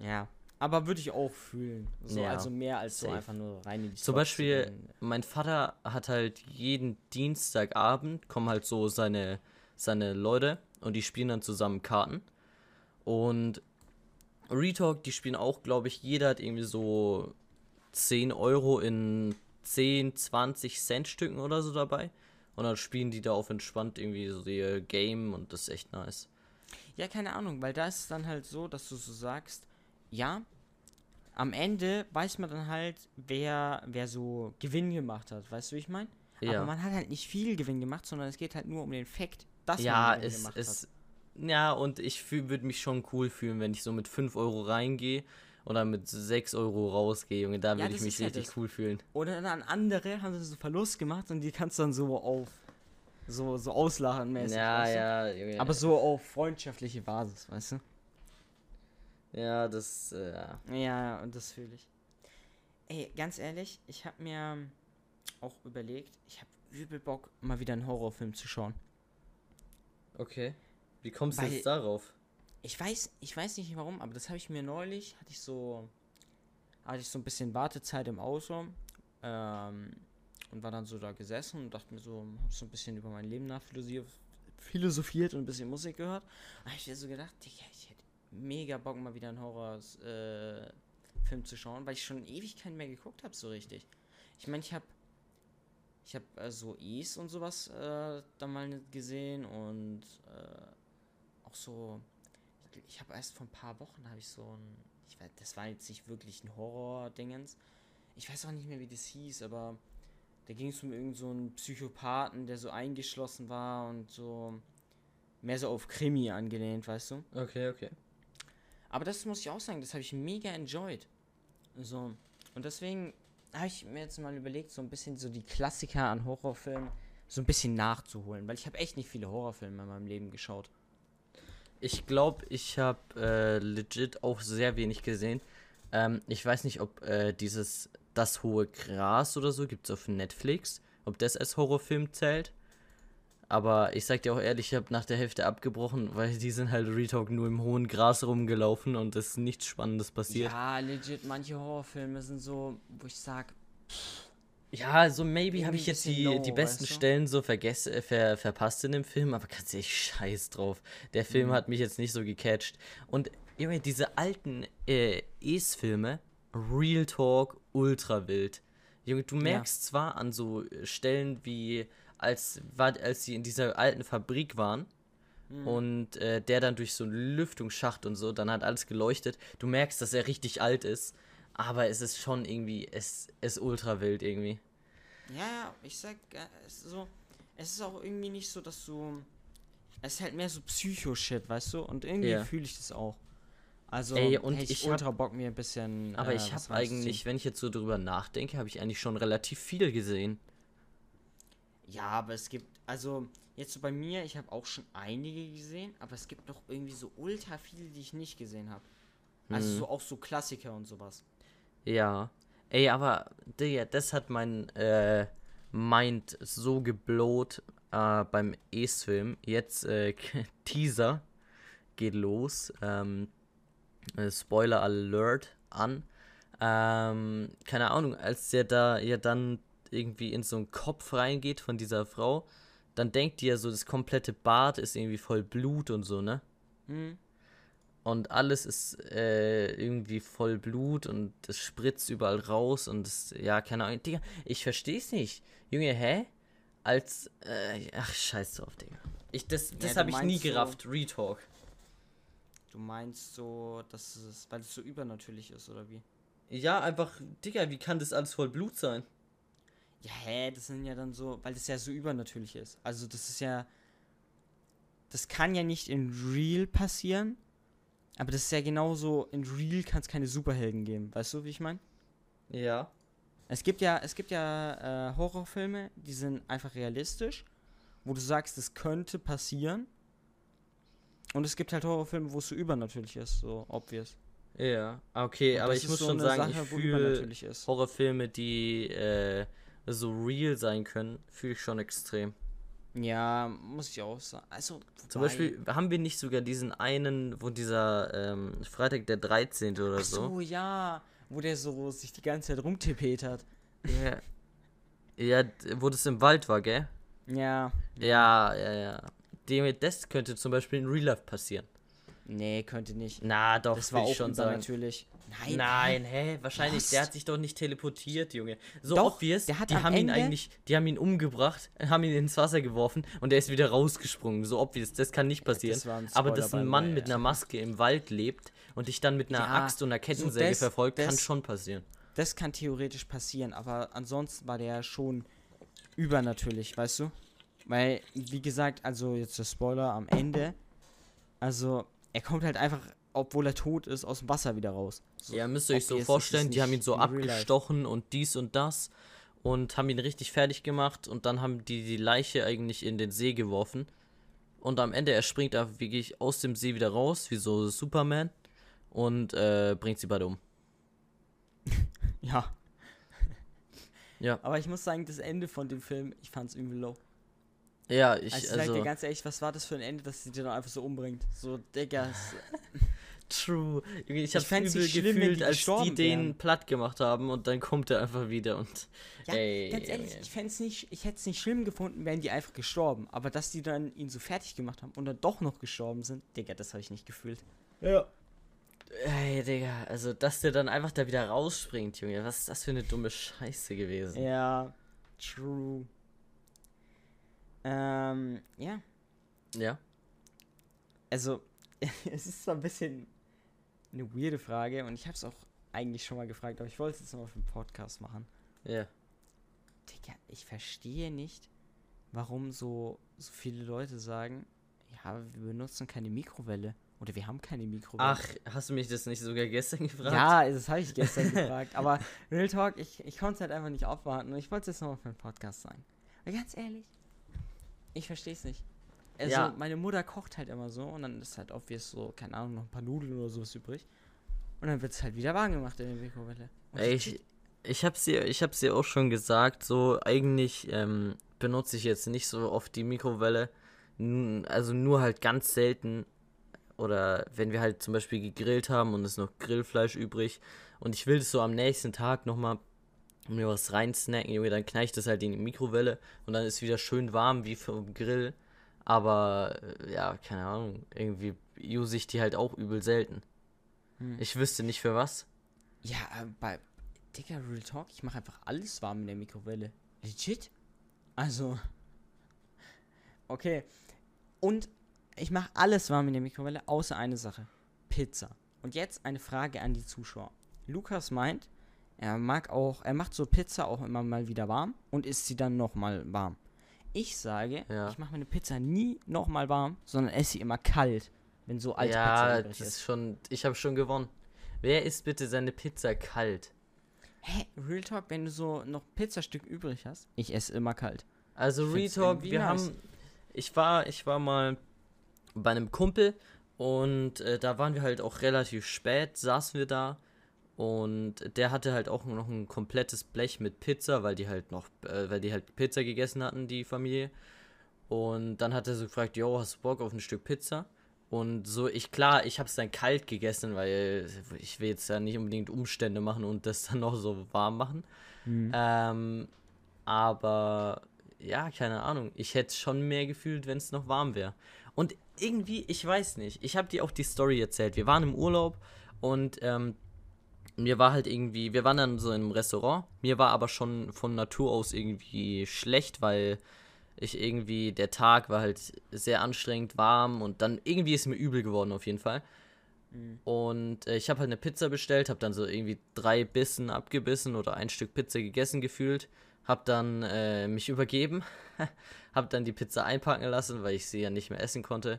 ja. Aber würde ich auch fühlen. So, Ja, also mehr als so safe. einfach nur rein in die Zum Beispiel, gehen. mein Vater hat halt jeden Dienstagabend kommen halt so seine, seine Leute und die spielen dann zusammen Karten. Und Retalk, die spielen auch, glaube ich, jeder hat irgendwie so 10 Euro in 10, 20 Cent Stücken oder so dabei. Und dann spielen die da auf entspannt irgendwie so ihr Game und das ist echt nice. Ja, keine Ahnung, weil da ist es dann halt so, dass du so sagst, ja, am Ende weiß man dann halt, wer, wer so Gewinn gemacht hat, weißt du, wie ich meine? Ja. Aber man hat halt nicht viel Gewinn gemacht, sondern es geht halt nur um den Fakt, dass ja, man Gewinn es gemacht ist. Ja, und ich würde mich schon cool fühlen, wenn ich so mit 5 Euro reingehe dann mit 6 Euro rausgehe, Junge. Da Ja, würde ich mich ja richtig das. cool fühlen. Oder dann andere haben so Verlust gemacht und die kannst du dann so auf so, so auslachen mäßig. Ja, weißt du? ja, Junge. Aber so auf freundschaftliche Basis, weißt du? Ja, das. Äh, ja. Ja, und das fühle ich. Ey, ganz ehrlich, ich habe mir auch überlegt, ich habe übel Bock, mal wieder einen Horrorfilm zu schauen. Okay. Wie kommst du jetzt darauf? Ich weiß, ich weiß nicht warum, aber das habe ich mir neulich, hatte ich so, hatte ich so ein bisschen Wartezeit im Auto ähm, und war dann so da gesessen und dachte mir so, hab so ein bisschen über mein Leben nachphilosophiert philosophiert und ein bisschen Musik gehört. Da habe ich mir so gedacht, Digga, ich hätte mega Bock mal wieder einen Horrorfilm äh, zu schauen, weil ich schon ewig keinen mehr geguckt habe so richtig. Ich meine, ich habe ich habe äh, so E's und sowas äh, da mal gesehen und äh, auch so ich, ich habe erst vor ein paar Wochen habe ich so ein ich weiß, das war jetzt nicht wirklich ein Horror-Dingens. Ich weiß auch nicht mehr, wie das hieß, aber da ging es um irgendeinen so einen Psychopathen, der so eingeschlossen war und so mehr so auf Krimi angelehnt, weißt du? Okay, okay. Aber das muss ich auch sagen, das habe ich mega enjoyed. So. Und deswegen habe ich mir jetzt mal überlegt, so ein bisschen so die Klassiker an Horrorfilmen so ein bisschen nachzuholen, weil ich habe echt nicht viele Horrorfilme in meinem Leben geschaut. Ich glaube, ich habe äh, legit auch sehr wenig gesehen. Ähm, ich weiß nicht, ob äh, dieses Das hohe Gras oder so gibt es auf Netflix, ob das als Horrorfilm zählt. Aber ich sag dir auch ehrlich, ich habe nach der Hälfte abgebrochen, weil die sind halt Retalk nur im hohen Gras rumgelaufen und es ist nichts Spannendes passiert. Ja, legit, manche Horrorfilme sind so, wo ich sag, Ja, so maybe habe ich jetzt die, bisschen die low, besten weißt du? Stellen so vergess, äh, ver, verpasst in dem Film, aber ganz ehrlich, scheiß drauf. Der Film Mhm. hat mich jetzt nicht so gecatcht. Und Junge, diese alten äh, Es-Filme, Real Talk, ultra wild. Junge, du merkst zwar an so äh, Stellen wie, als, war, als sie in dieser alten Fabrik waren, Mhm. und äh, der dann durch so einen Lüftungsschacht und so, dann hat alles geleuchtet. Du merkst, dass er richtig alt ist, aber es ist schon irgendwie, es ist ultra wild irgendwie. ja, ja, ich sag, äh, es ist so, es ist auch irgendwie nicht so, dass du, es ist halt mehr so Psycho-Shit, weißt du, und irgendwie Ja. fühle ich das auch. Also, Ey, und hätte ich ich ultra Bock mir ein bisschen, Aber äh, ich habe eigentlich, wenn ich jetzt so drüber nachdenke, habe ich eigentlich schon relativ viel gesehen. Ja, aber es gibt, also jetzt so bei mir, ich habe auch schon einige gesehen, aber es gibt noch irgendwie so ultra viele, die ich nicht gesehen habe. Also Hm. so auch so Klassiker und sowas. Ja. Ey, aber Digga, das hat mein äh, Mind so geblowt äh, beim Es-Film. Jetzt äh, Teaser geht los. Ähm, äh, Spoiler Alert an. Ähm, keine Ahnung, als der da ja dann irgendwie in so einen Kopf reingeht von dieser Frau, dann denkt die ja so, das komplette Bad ist irgendwie voll Blut und so, ne? Hm. Und alles ist äh, irgendwie voll Blut und es spritzt überall raus und es, ja, keine Ahnung. Digga, ich versteh's nicht. Junge, hä? Als, äh, ach, scheiß drauf, Digga. Ich, das das du habe ich nie meinst so- gerafft, Retalk. Du meinst so, dass es, weil es so übernatürlich ist, oder wie? Ja, einfach, Digga, wie kann das alles voll Blut sein? Ja, hä, das sind ja dann so, weil das ja so übernatürlich ist. Also das ist ja, das kann ja nicht in Real passieren, aber das ist ja genauso, in Real kann es keine Superhelden geben. Weißt du, wie ich meine? Ja. Es gibt ja, es gibt ja äh, Horrorfilme, die sind einfach realistisch, wo du sagst, es könnte passieren. Und es gibt halt Horrorfilme, wo es so übernatürlich ist, so obvious. Ja, okay, aber ich muss so schon sagen, Sache, ich fühle. Horrorfilme, die äh, so real sein können, fühle ich schon extrem. Ja, muss ich auch sagen. Also, Zum Beispiel haben wir nicht sogar diesen einen, wo dieser ähm, Freitag der 13. oder Ach so, ja, wo der so sich die ganze Zeit rumtippet hat. Ja. Ja, wo das im Wald war, gell? Ja, Ja, ja, ja. Dem, das könnte zum Beispiel in Real Life passieren. Nee, könnte nicht. Na, doch, das war auch schon sagen. natürlich. Nein, Nein, hä? Wahrscheinlich, der Was? hat sich doch nicht teleportiert, Junge. So Doch, obvious, der hat die haben ihn Ende- eigentlich, die haben ihn umgebracht, haben ihn ins Wasser geworfen und er ist wieder rausgesprungen. So obvious, das kann nicht passieren. das war ein Aber dass ein Mann mit ja. einer Maske im Wald lebt und dich dann mit einer Ja, Axt und einer so Kettensäge das- verfolgt, kann das- schon passieren. Das kann theoretisch passieren, aber ansonsten war der ja schon übernatürlich, weißt du? Weil, wie gesagt, also jetzt der Spoiler am Ende, also er kommt halt einfach, obwohl er tot ist, aus dem Wasser wieder raus. So, Ja, müsst ihr euch so vorstellen, die haben ihn so abgestochen und dies und das und haben ihn richtig fertig gemacht und dann haben die die Leiche eigentlich in den See geworfen. Und am Ende, er springt da wirklich aus dem See wieder raus, wie so Superman, und äh, bringt sie beide um. Ja. Ja. Aber ich muss sagen, das Ende von dem Film, ich fand's irgendwie low. Ja, ich, Also, ich sag also, dir ganz ehrlich, was war das für ein Ende, dass sie dir dann einfach so umbringt? So, Digga, true. Ich Ich hab's fänd's übel nicht schlimm, gefühlt, die als die den wären. platt gemacht haben und dann kommt er einfach wieder und. Ja, Ey, ganz ehrlich, Junge. ich fänd's nicht, ich hätte es nicht schlimm gefunden, wären die einfach gestorben. Aber dass die dann ihn so fertig gemacht haben und dann doch noch gestorben sind, Digga, das habe ich nicht gefühlt. Ja. Ey, Digga, also dass der dann einfach da wieder rausspringt, Junge. Was ist das für eine dumme Scheiße gewesen? Ja, true. Ähm, ja. Ja. Also, es ist zwar ein bisschen eine weirde Frage und ich habe es auch eigentlich schon mal gefragt, aber ich wollte es jetzt nochmal für den Podcast machen. Ja. Digga, ich verstehe nicht, warum so, so viele Leute sagen, ja, wir benutzen keine Mikrowelle. Oder wir haben keine Mikrowelle. Ach, hast du mich das nicht sogar gestern gefragt? ja, das habe ich gestern gefragt. Aber Real Talk, ich, ich konnte es halt einfach nicht aufwarten und ich wollte es jetzt nochmal für den Podcast sagen. Weil ganz ehrlich, ich verstehe es nicht. Also, Ja. meine Mutter kocht halt immer so und dann ist halt obvious so, keine Ahnung, noch ein paar Nudeln oder sowas übrig. Und dann wird es halt wieder warm gemacht in der Mikrowelle. Ich, ich hab's dir, ich hab's dir auch schon gesagt, so eigentlich ähm, benutze ich jetzt nicht so oft die Mikrowelle. Also nur halt ganz selten. Oder wenn wir halt zum Beispiel gegrillt haben und es noch Grillfleisch übrig und ich will das so am nächsten Tag nochmal mir was reinsnacken, Junge, dann knall ich das halt in die Mikrowelle und dann ist wieder schön warm wie vom Grill. Aber äh, ja, keine Ahnung, irgendwie use ich die halt auch übel selten. Hm. Ich wüsste nicht für was. Ja, äh, bei Digga, Real Talk, ich mache einfach alles warm in der Mikrowelle. Legit? Also. Okay. Und ich mache alles warm in der Mikrowelle, außer eine Sache. Pizza. Und jetzt eine Frage an die Zuschauer. Lukas meint, er mag auch, er macht so Pizza auch immer mal wieder warm und isst sie dann nochmal warm. Ich sage, Ja. ich mache meine Pizza nie nochmal warm, sondern esse sie immer kalt, wenn so alte ja, Pizza übrig das ist. ist schon. Ich habe schon gewonnen. Wer isst bitte seine Pizza kalt? Hä, Real Talk, wenn du so noch Pizzastück übrig hast, ich esse immer kalt. Also Retalk, irgendwie wir nice. haben. Ich war, ich war mal bei einem Kumpel und äh, da waren wir halt auch relativ spät, saßen wir da und der hatte halt auch noch ein komplettes Blech mit Pizza, weil die halt noch, äh, weil die halt Pizza gegessen hatten, die Familie. Und dann hat er so gefragt, yo, hast du Bock auf ein Stück Pizza? Und so, ich, klar, ich habe es dann kalt gegessen, weil ich will jetzt ja nicht unbedingt Umstände machen und das dann noch so warm machen. Ähm, aber ja, keine Ahnung. Ich hätte schon mehr gefühlt, wenn es noch warm wäre. Und irgendwie, ich weiß nicht. Ich habe dir auch die Story erzählt. Wir waren im Urlaub und ähm, mir war halt irgendwie, wir waren dann so in einem Restaurant. Mir war aber schon von Natur aus irgendwie schlecht, weil ich irgendwie, der Tag war halt sehr anstrengend, warm und dann irgendwie ist mir übel geworden auf jeden Fall. Und äh, ich habe halt eine Pizza bestellt, habe dann so irgendwie drei Bissen abgebissen oder ein Stück Pizza gegessen gefühlt, habe dann äh, mich übergeben, habe dann die Pizza einpacken lassen, weil ich sie ja nicht mehr essen konnte.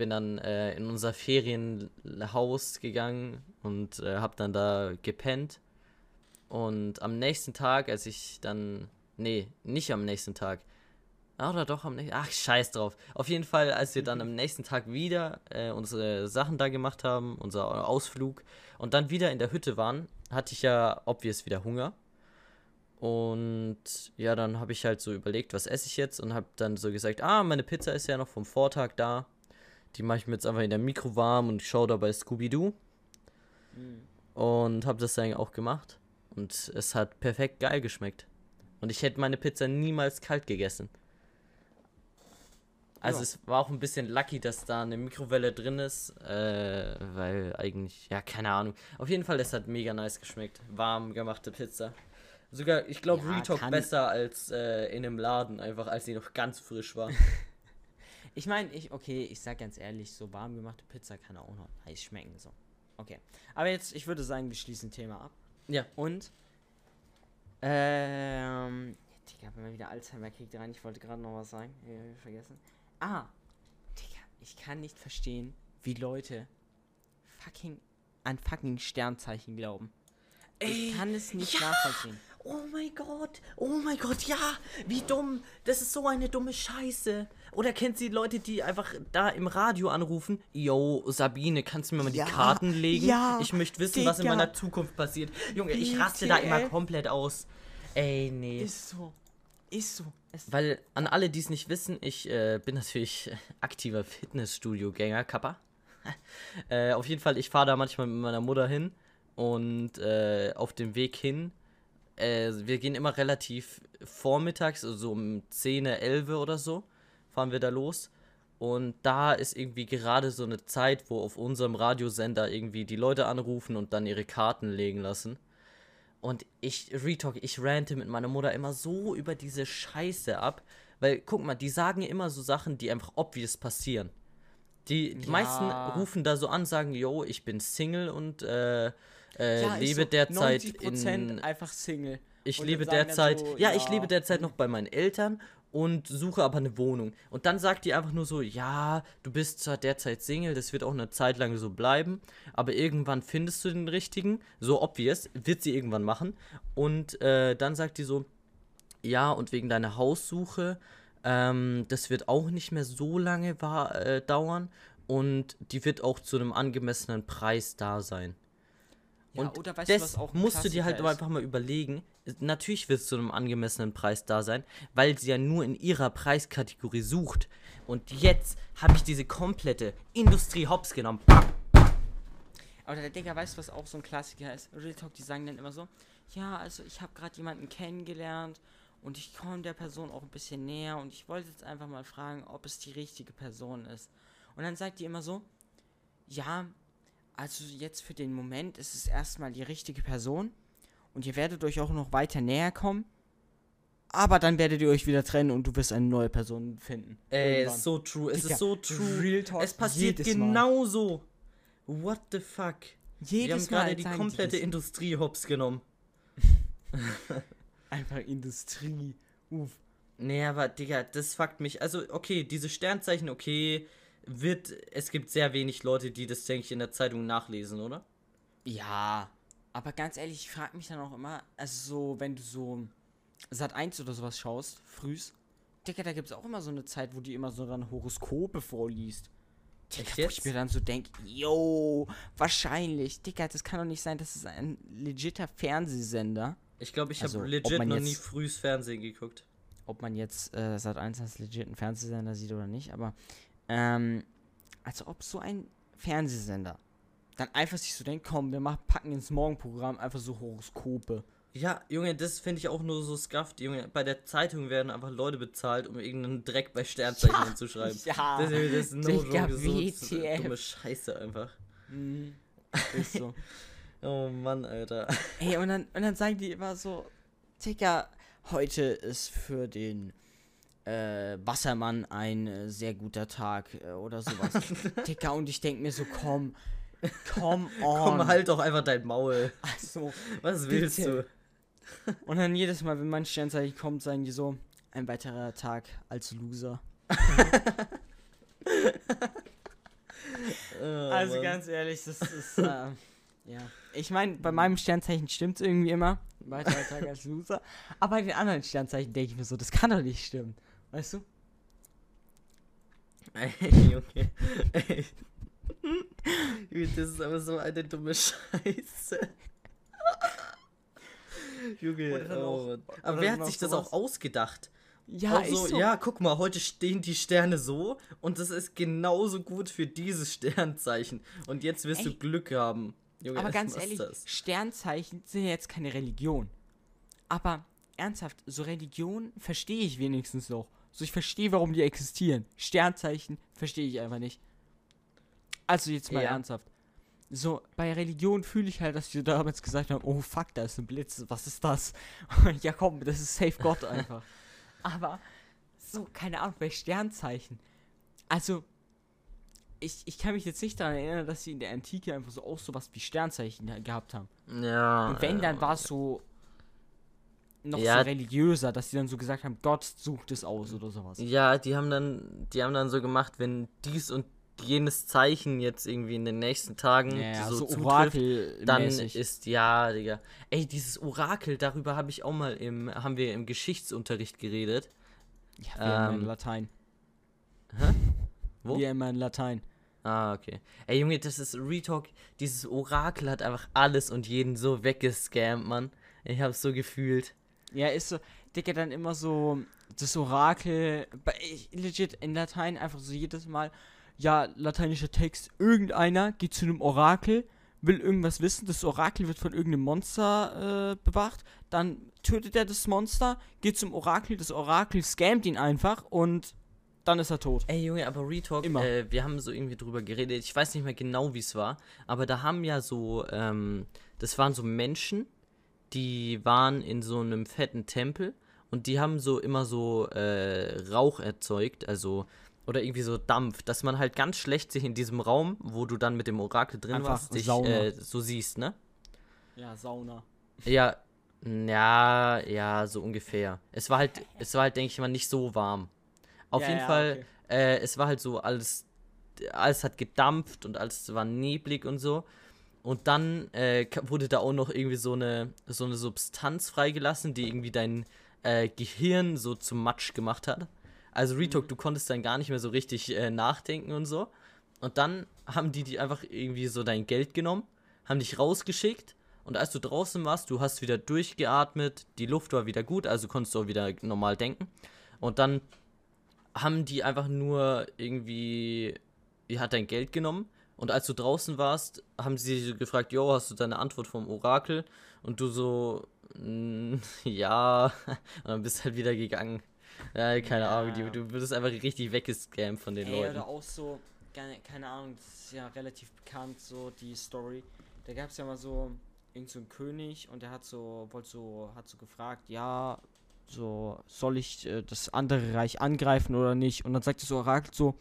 Bin dann äh, in unser Ferienhaus gegangen und äh, habe dann da gepennt. Und am nächsten Tag, als ich dann, nee, nicht am nächsten Tag, Ah, Oder doch am nächsten. Ach, scheiß drauf. Auf jeden Fall, als wir dann am nächsten Tag wieder äh, unsere Sachen da gemacht haben, unser Ausflug und dann wieder in der Hütte waren, hatte ich ja obvious wieder Hunger. Und ja, dann habe ich halt so überlegt, was esse ich jetzt und habe dann so gesagt, ah, meine Pizza ist ja noch vom Vortag da. Die mache ich mir jetzt einfach in der Mikro warm und schaue dabei Scooby-Doo. Und habe das dann auch gemacht. Und es hat perfekt geil geschmeckt. Und ich hätte meine Pizza niemals kalt gegessen. Also Ja. es war auch ein bisschen lucky, dass da eine Mikrowelle drin ist, äh, weil eigentlich, ja, keine Ahnung. Auf jeden Fall, das hat mega nice geschmeckt. Warm gemachte Pizza. Sogar, ich glaube, Ja, Retalk besser als äh, in einem Laden, einfach als sie noch ganz frisch war. Ich meine, ich, okay, ich sag ganz ehrlich, so warm gemachte Pizza kann auch noch heiß schmecken, so. Okay. Aber jetzt, ich würde sagen, wir schließen Thema ab. ja. Und, ähm, Digga, wenn man wieder Alzheimer kriegt rein, ich wollte gerade noch was sagen, äh, vergessen. Ah, Digga, ich kann nicht verstehen, wie Leute fucking an fucking Sternzeichen glauben. Ich Ey, kann es nicht ja! nachvollziehen. Oh mein Gott, oh mein Gott, ja, wie dumm. Das ist so eine dumme Scheiße. Oder kennt sie Leute, die einfach da im Radio anrufen? Yo, Sabine, kannst du mir mal Ja, die Karten legen? ja, ich möchte wissen, was in meiner Zukunft passiert. Junge, ich raste da immer komplett aus. Ey, nee. Ist so. Ist so. Es Weil an alle, die es nicht wissen, ich äh, bin natürlich aktiver Fitnessstudio-Gänger, Kappa. äh, auf jeden Fall, ich fahre da manchmal mit meiner Mutter hin und äh, auf dem Weg hin, äh, wir gehen immer relativ vormittags, also so um 10, 11 oder so, fahren wir da los. Und da ist irgendwie gerade so eine Zeit, wo auf unserem Radiosender irgendwie die Leute anrufen und dann ihre Karten legen lassen. Und ich, Retalk, ich rante mit meiner Mutter immer so über diese Scheiße ab. Weil, guck mal, die sagen ja immer so Sachen, die einfach obvious passieren. Die, die Ja. meisten rufen da so an, sagen, yo, ich bin Single und äh, äh, Ja, lebe so, derzeit 90% in. einfach Single. Ich lebe derzeit. so, ja, ich ja, lebe derzeit noch bei meinen Eltern und suche aber eine Wohnung. Und dann sagt die einfach nur so, ja, du bist zwar derzeit Single, das wird auch eine Zeit lang so bleiben, aber irgendwann findest du den richtigen, so obvious, wird sie irgendwann machen. Und äh, dann sagt die so, ja, und wegen deiner Haussuche, ähm, das wird auch nicht mehr so lange wa- äh, dauern und die wird auch zu einem angemessenen Preis da sein. Ja, und oder weißt du, das was auch musst du dir halt ist? einfach mal überlegen. Natürlich wird es zu einem angemessenen Preis da sein, weil sie ja nur in ihrer Preiskategorie sucht. Und jetzt habe ich diese komplette Industrie hops genommen. Aber der Digga, weißt du, was auch so ein Klassiker ist? Real Talk, die sagen dann immer so, ja, also ich habe gerade jemanden kennengelernt und ich komme der Person auch ein bisschen näher und ich wollte jetzt einfach mal fragen, ob es die richtige Person ist. Und dann sagt die immer so, ja, also jetzt für den Moment ist es erstmal die richtige Person und ihr werdet euch auch noch weiter näher kommen, aber dann werdet ihr euch wieder trennen und du wirst eine neue Person finden. Ey, Irgendwann. ist so true. Es Digga, ist so true. Real Talk, es passiert jedes genauso. What the fuck? Wir haben Jedes gerade die komplette das. Industrie hops genommen. Einfach Industrie. Uff. Nee, aber Digga, das fuckt mich. Also, okay, diese Sternzeichen, okay, wird. Es gibt sehr wenig Leute, die das, denke ich, in der Zeitung nachlesen, oder? Ja, aber ganz ehrlich, ich frage mich dann auch immer, also so, wenn du so Sat 1 oder sowas schaust, frühs, Digga, da gibt es auch immer so eine Zeit, wo die immer so dann Horoskope vorliest. Digga, wo ich mir dann so denke, yo, wahrscheinlich, Digga, das kann doch nicht sein, das ist ein legitter Fernsehsender. Ich glaube, ich Also, habe legit noch nie frühes Fernsehen geguckt. Ob man jetzt äh, Sat 1 als legiten Fernsehsender sieht oder nicht, aber ähm, als ob so ein Fernsehsender dann einfach sich so denkt, komm, wir machen, packen ins Morgenprogramm einfach so Horoskope. Ja, Junge, das finde ich auch nur so scuffed, Junge. Bei der Zeitung werden einfach Leute bezahlt, um irgendeinen Dreck bei Sternzeichen Ja, hinzuschreiben. ja. Das, ist- das ist no Digga, joke, so so dumme Scheiße einfach. Mhm. Ist so. Oh Mann, Alter. Ey, und dann, und dann sagen die immer so, Digga, heute ist für den äh, Wassermann ein äh, sehr guter Tag äh, oder sowas. Digga, und ich denke mir so, komm, komm on. Komm, halt doch einfach dein Maul. Also, Was willst Bitte. du? und dann jedes Mal, wenn mein Sternzeichen kommt, sagen die so, ein weiterer Tag als Loser. Oh, Also Mann. ganz ehrlich, das ist, äh, ja. Ich meine, bei meinem Sternzeichen stimmt es irgendwie immer. Ein weiterer Tag als Loser. Aber bei den anderen Sternzeichen denke ich mir so, das kann doch nicht stimmen. Weißt du? Ey, Junge. Ey. Das ist aber so eine dumme Scheiße. Junge, oh Aber wer hat sich das auch ausgedacht? Ja, auch so, ja, guck mal, heute stehen die Sterne so und das ist genauso gut für dieses Sternzeichen. Und jetzt wirst du Ey. Glück haben. Junge, Aber ganz ehrlich, das? Sternzeichen sind ja jetzt keine Religion. Aber ernsthaft, so Religion verstehe ich wenigstens noch. So, ich verstehe, warum die existieren. Sternzeichen verstehe ich einfach nicht. Also jetzt mal Ja. ernsthaft. So, bei Religion fühle ich halt, dass die damals gesagt haben, oh fuck, da ist ein Blitz, was ist das? ja komm, das ist safe Gott einfach. Aber so, keine Ahnung, bei Sternzeichen. Also, ich, ich kann mich jetzt nicht daran erinnern, dass sie in der Antike einfach so auch sowas wie Sternzeichen gehabt haben. Ja. Und wenn, äh, dann war es so noch Ja. so religiöser, dass sie dann so gesagt haben, Gott sucht es aus oder sowas. Ja, die haben dann, die haben dann so gemacht, wenn dies und jenes Zeichen jetzt irgendwie in den nächsten Tagen Ja, so, so, zutrifft, Orakel dann ist ja, Digga. Ey, dieses Orakel, darüber habe ich auch mal im, haben wir im Geschichtsunterricht geredet. ja, wie immer in ähm, Latein. Wo? Wie immer in Latein. Ah, okay. Ey, Junge, das ist Retalk. Dieses Orakel hat einfach alles und jeden so weggescammt, Mann. Ich hab's so gefühlt. Ja, ist so, Digga, dann immer so das Orakel, legit in Latein einfach so jedes Mal, ja, lateinischer Text, irgendeiner geht zu einem Orakel, will irgendwas wissen, das Orakel wird von irgendeinem Monster äh, bewacht, dann tötet er das Monster, geht zum Orakel, das Orakel scammt ihn einfach und dann ist er tot. Ey, Junge, aber Retalk, Immer. Äh, wir haben so irgendwie drüber geredet. Ich weiß nicht mehr genau, wie es war, aber da haben ja so, ähm, das waren so Menschen, die waren in so einem fetten Tempel und die haben so immer so äh, Rauch erzeugt, also oder irgendwie so Dampf, dass man halt ganz schlecht sich in diesem Raum, wo du dann mit dem Orakel drin Einfach warst, dich äh, so siehst, ne? Ja, Sauna. Ja, ja, ja, so ungefähr. Es war halt, es war halt, denke ich mal, nicht so warm. Auf Ja, jeden ja, Fall, okay. äh, es war halt so alles, alles hat gedampft und alles war neblig und so. Und dann äh, wurde da auch noch irgendwie so eine, so eine Substanz freigelassen, die irgendwie dein äh, Gehirn so zum Matsch gemacht hat. Also Retalk, du konntest dann gar nicht mehr so richtig äh, nachdenken und so. Und dann haben die, die einfach irgendwie so dein Geld genommen, haben dich rausgeschickt und als du draußen warst, du hast wieder durchgeatmet, die Luft war wieder gut, also konntest du auch wieder normal denken. Und dann haben die einfach nur irgendwie, die hat dein Geld genommen und als du draußen warst, haben sie gefragt, jo, hast du deine Antwort vom Orakel? Und du so, "Mm, ja, und dann bist halt wieder gegangen. Ja, keine Ja. Ahnung, die, du würdest einfach richtig weggescammt von den Ey, Leuten. oder auch so, keine, keine Ahnung, das ist ja relativ bekannt, so die Story. Da gab es ja mal so irgend so einen König und der hat so, wollte so, hat so gefragt, ja, so, soll ich äh, das andere Reich angreifen oder nicht? Und dann sagt das Orakel so,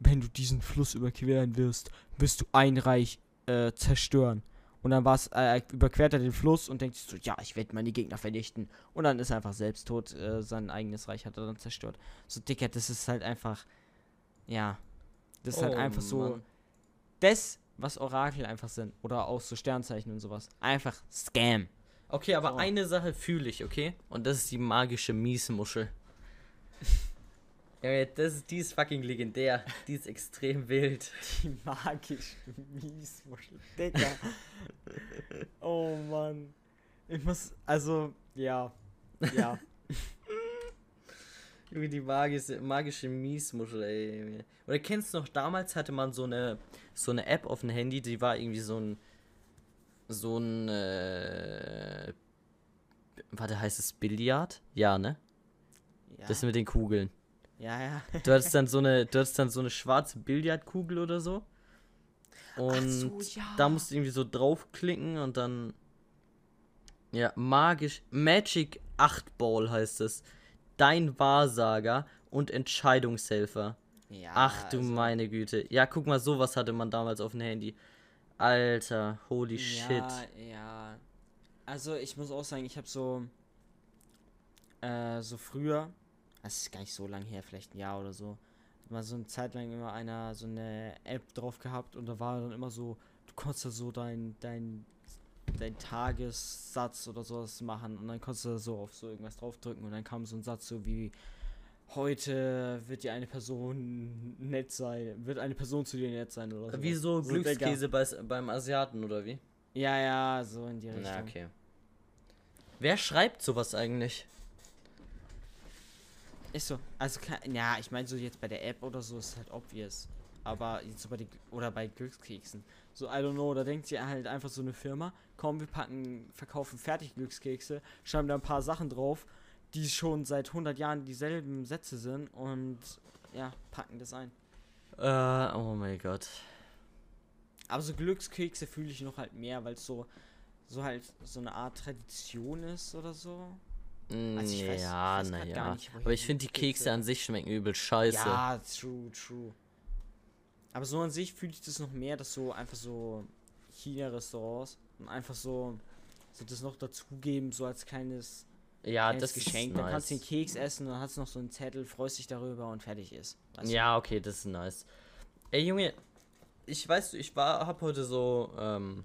wenn du diesen Fluss überqueren wirst, wirst du ein Reich äh, zerstören. Und dann war's, äh, überquert er den Fluss und denkt sich so, ja, ich werde meine Gegner vernichten. Und dann ist er einfach selbst tot, äh, sein eigenes Reich hat er dann zerstört. So, Dicker, das ist halt einfach, ja, das ist halt Oh, einfach so, Mann. das, was Orakel einfach sind. Oder auch so Sternzeichen und sowas. Einfach Scam. Okay, aber So. eine Sache fühle ich, okay? Und das ist die magische Miesmuschel. Ja, das ist, die ist fucking legendär. Die ist extrem wild. Die magische Miesmuschel. Digga. oh Mann. Ich muss, also, ja. Ja. Junge, die magische, magische Miesmuschel, ey. Junge. Oder kennst du noch, damals hatte man so eine, so eine App auf dem Handy, die war irgendwie so ein, so ein, äh, warte, heißt es Billard? Ja, ne? ja. Das mit den Kugeln. Ja, ja. Du hattest dann so eine, du hattest dann so eine schwarze Billardkugel oder so. Und so, ja. da musst du irgendwie so draufklicken und dann. Ja, magisch. Magic 8 Ball heißt es. Dein Wahrsager und Entscheidungshelfer. ja Ach du also, meine Güte. Ja, guck mal, sowas hatte man damals auf dem Handy. Alter, holy shit. Ja, ja. Also ich muss auch sagen, ich habe so äh, so früher, das ist gar nicht so lang her, vielleicht ein Jahr oder so, mal so eine Zeit lang immer einer so eine App drauf gehabt und da war dann immer so, du konntest da so dein dein dein Tagessatz oder sowas machen und dann konntest du da so auf so irgendwas draufdrücken und dann kam so ein Satz so wie heute wird dir eine Person nett sein, wird eine Person zu dir nett sein oder so. Wie so Digga. Glückskäse bei, beim Asiaten, oder wie? Ja, ja, so in die Richtung. Na, okay. Wer schreibt sowas eigentlich? Ist so. Also, ke- ja, ich meine, so jetzt bei der App oder so ist halt obvious. Aber jetzt so bei den, oder bei Glückskeksen. So, I don't know, da denkt sich halt einfach so eine Firma, komm, wir packen, verkaufen fertig Glückskekse, schreiben da ein paar Sachen drauf, die schon seit 100 Jahren dieselben Sätze sind und ja, packen das ein. Äh, oh mein Gott. Aber so Glückskekse fühle ich noch halt mehr, weil es so, so halt so eine Art Tradition ist oder so. Also ich weiß- ja, naja. Aber ich finde, die Kekse Kekse- an sich schmecken übel scheiße. Ja, true, true. Aber so an sich fühle ich das noch mehr, dass so einfach so China-Restaurants und einfach so, so das noch dazugeben, so als kleines, Ja, kleines das Geschenk. ist Dann kannst du den nice. Keks essen und dann hast du noch so einen Zettel, freust dich darüber und fertig ist. Weißt du? Ja, okay, das ist nice. Ey, Junge, ich weiß, ich war, hab heute so, ähm,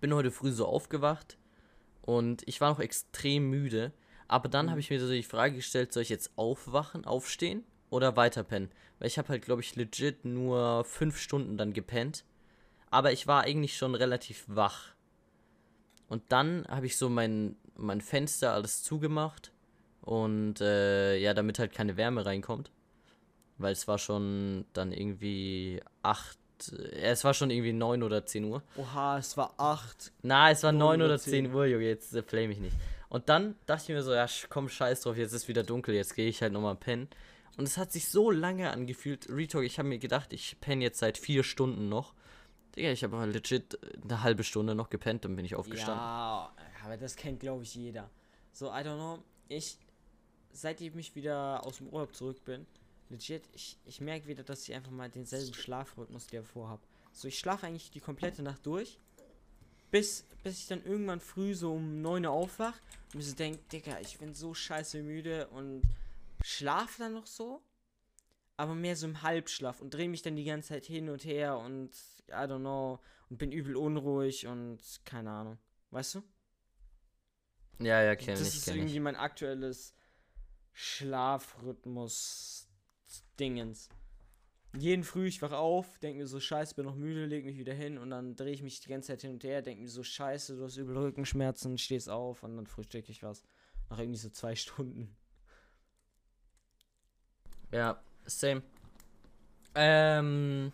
bin heute früh so aufgewacht und ich war noch extrem müde. Aber dann Mhm. habe ich mir so die Frage gestellt, soll ich jetzt aufwachen, aufstehen oder weiterpennen? Weil ich habe halt, glaube ich, legit nur fünf Stunden dann gepennt. Aber ich war eigentlich schon relativ wach. Und dann habe ich so mein, mein Fenster alles zugemacht. Und äh, ja, damit halt keine Wärme reinkommt. Weil es war schon dann irgendwie 8. Äh, es war schon irgendwie 9 oder 10 Uhr. Oha, es war 8. Na, es war 9 9 oder oder 10 Uhr, Junge, jetzt äh, flame ich nicht. Und dann dachte ich mir so, ja, komm, scheiß drauf, jetzt ist wieder dunkel, jetzt gehe ich halt nochmal pennen. Und es hat sich so lange angefühlt. Retalk, ich habe mir gedacht, ich penne jetzt seit vier Stunden noch. Digga, ich habe aber legit eine halbe Stunde noch gepennt, dann bin ich aufgestanden. Ja, aber das kennt, glaube ich, jeder. So, I don't know. Ich, seitdem ich wieder aus dem Urlaub zurück bin, legit, ich, ich merke wieder, dass ich einfach mal denselben Schlafrhythmus wie davor habe. So, ich schlafe eigentlich die komplette Nacht durch, bis, bis ich dann irgendwann früh so um 9 Uhr aufwach und mir so denke, Digga, ich bin so scheiße müde und schlafe dann noch so, aber mehr so im Halbschlaf und drehe mich dann die ganze Zeit hin und her und I don't know und bin übel unruhig und keine Ahnung. Weißt du? Ja, ja, kenn das ich, ist kenn irgendwie ich. mein aktuelles Schlafrhythmus-Dingens. Jeden Früh, ich wach auf, denke mir so, scheiße, bin noch müde, leg mich wieder hin und dann drehe ich mich die ganze Zeit hin und her, denke mir so, scheiße, du hast übel Rückenschmerzen, stehst auf und dann frühstücke ich was. Nach irgendwie so zwei Stunden. Ja, same. Ähm,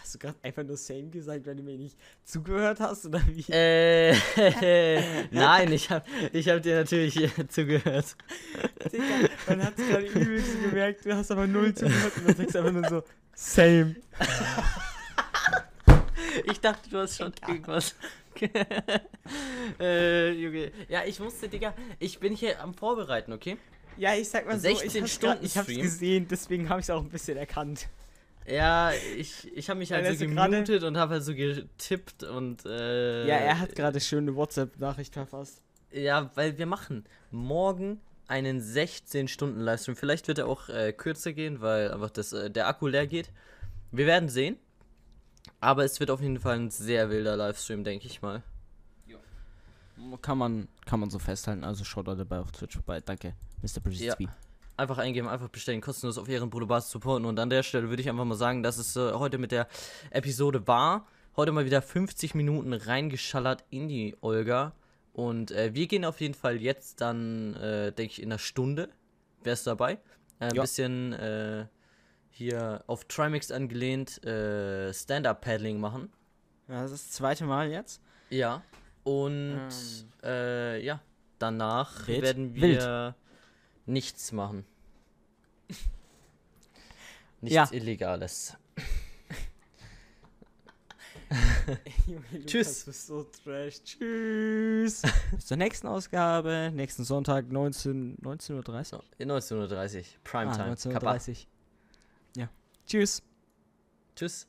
Hast du gerade einfach nur same gesagt, weil du mir nicht zugehört hast oder wie? äh, nein, ich hab, ich hab dir natürlich zugehört. Digga, man hat es gerade übelst gemerkt, du hast aber null zugehört und dann sagst du einfach nur so, same. Ich dachte, du hast schon irgendwas. äh, Junge. Ja, ich musste, Digga, ich bin hier am Vorbereiten, okay? Ja, ich sag mal so, 16 ich hab's, Stunden grad, ich hab's Stream. gesehen, deswegen habe ich es auch ein bisschen erkannt. Ja, ich, ich habe mich halt Weil so gemutet und habe halt so getippt und äh, Ja, er hat gerade schöne WhatsApp-Nachricht verfasst. Ja, weil wir machen morgen einen 16-Stunden-Livestream. Vielleicht wird er auch äh, kürzer gehen, weil einfach das, äh, der Akku leer geht. Wir werden sehen. Aber es wird auf jeden Fall ein sehr wilder Livestream, denke ich mal. Kann man, kann man so festhalten, also schaut da dabei auf Twitch vorbei. Danke, Mr. Ja. Einfach eingeben, einfach bestellen, kostenlos auf Ehrenbruderbasis supporten. Und an der Stelle würde ich einfach mal sagen, dass es äh, heute mit der Episode war. Heute mal wieder 50 Minuten reingeschallert in die Olga. Und äh, wir gehen auf jeden Fall jetzt dann, äh, denke ich, in einer Stunde. Wer ist dabei? Äh, ein Ja. bisschen äh, hier auf Trimax angelehnt äh, Stand-Up-Paddling machen. Ja, das ist das zweite Mal jetzt. Ja. Und äh, ja, danach Wild. werden Wild. wir nichts machen. Nichts Ja. Illegales. Junge, Lukas, Tschüss. Du bist so trash. Tschüss. Bis zur nächsten Ausgabe, nächsten Sonntag, 19, 19.30 Uhr. 19.30 Uhr, Ah, Primetime. Kappa. 19.30 Uhr. Ja. Tschüss. Tschüss.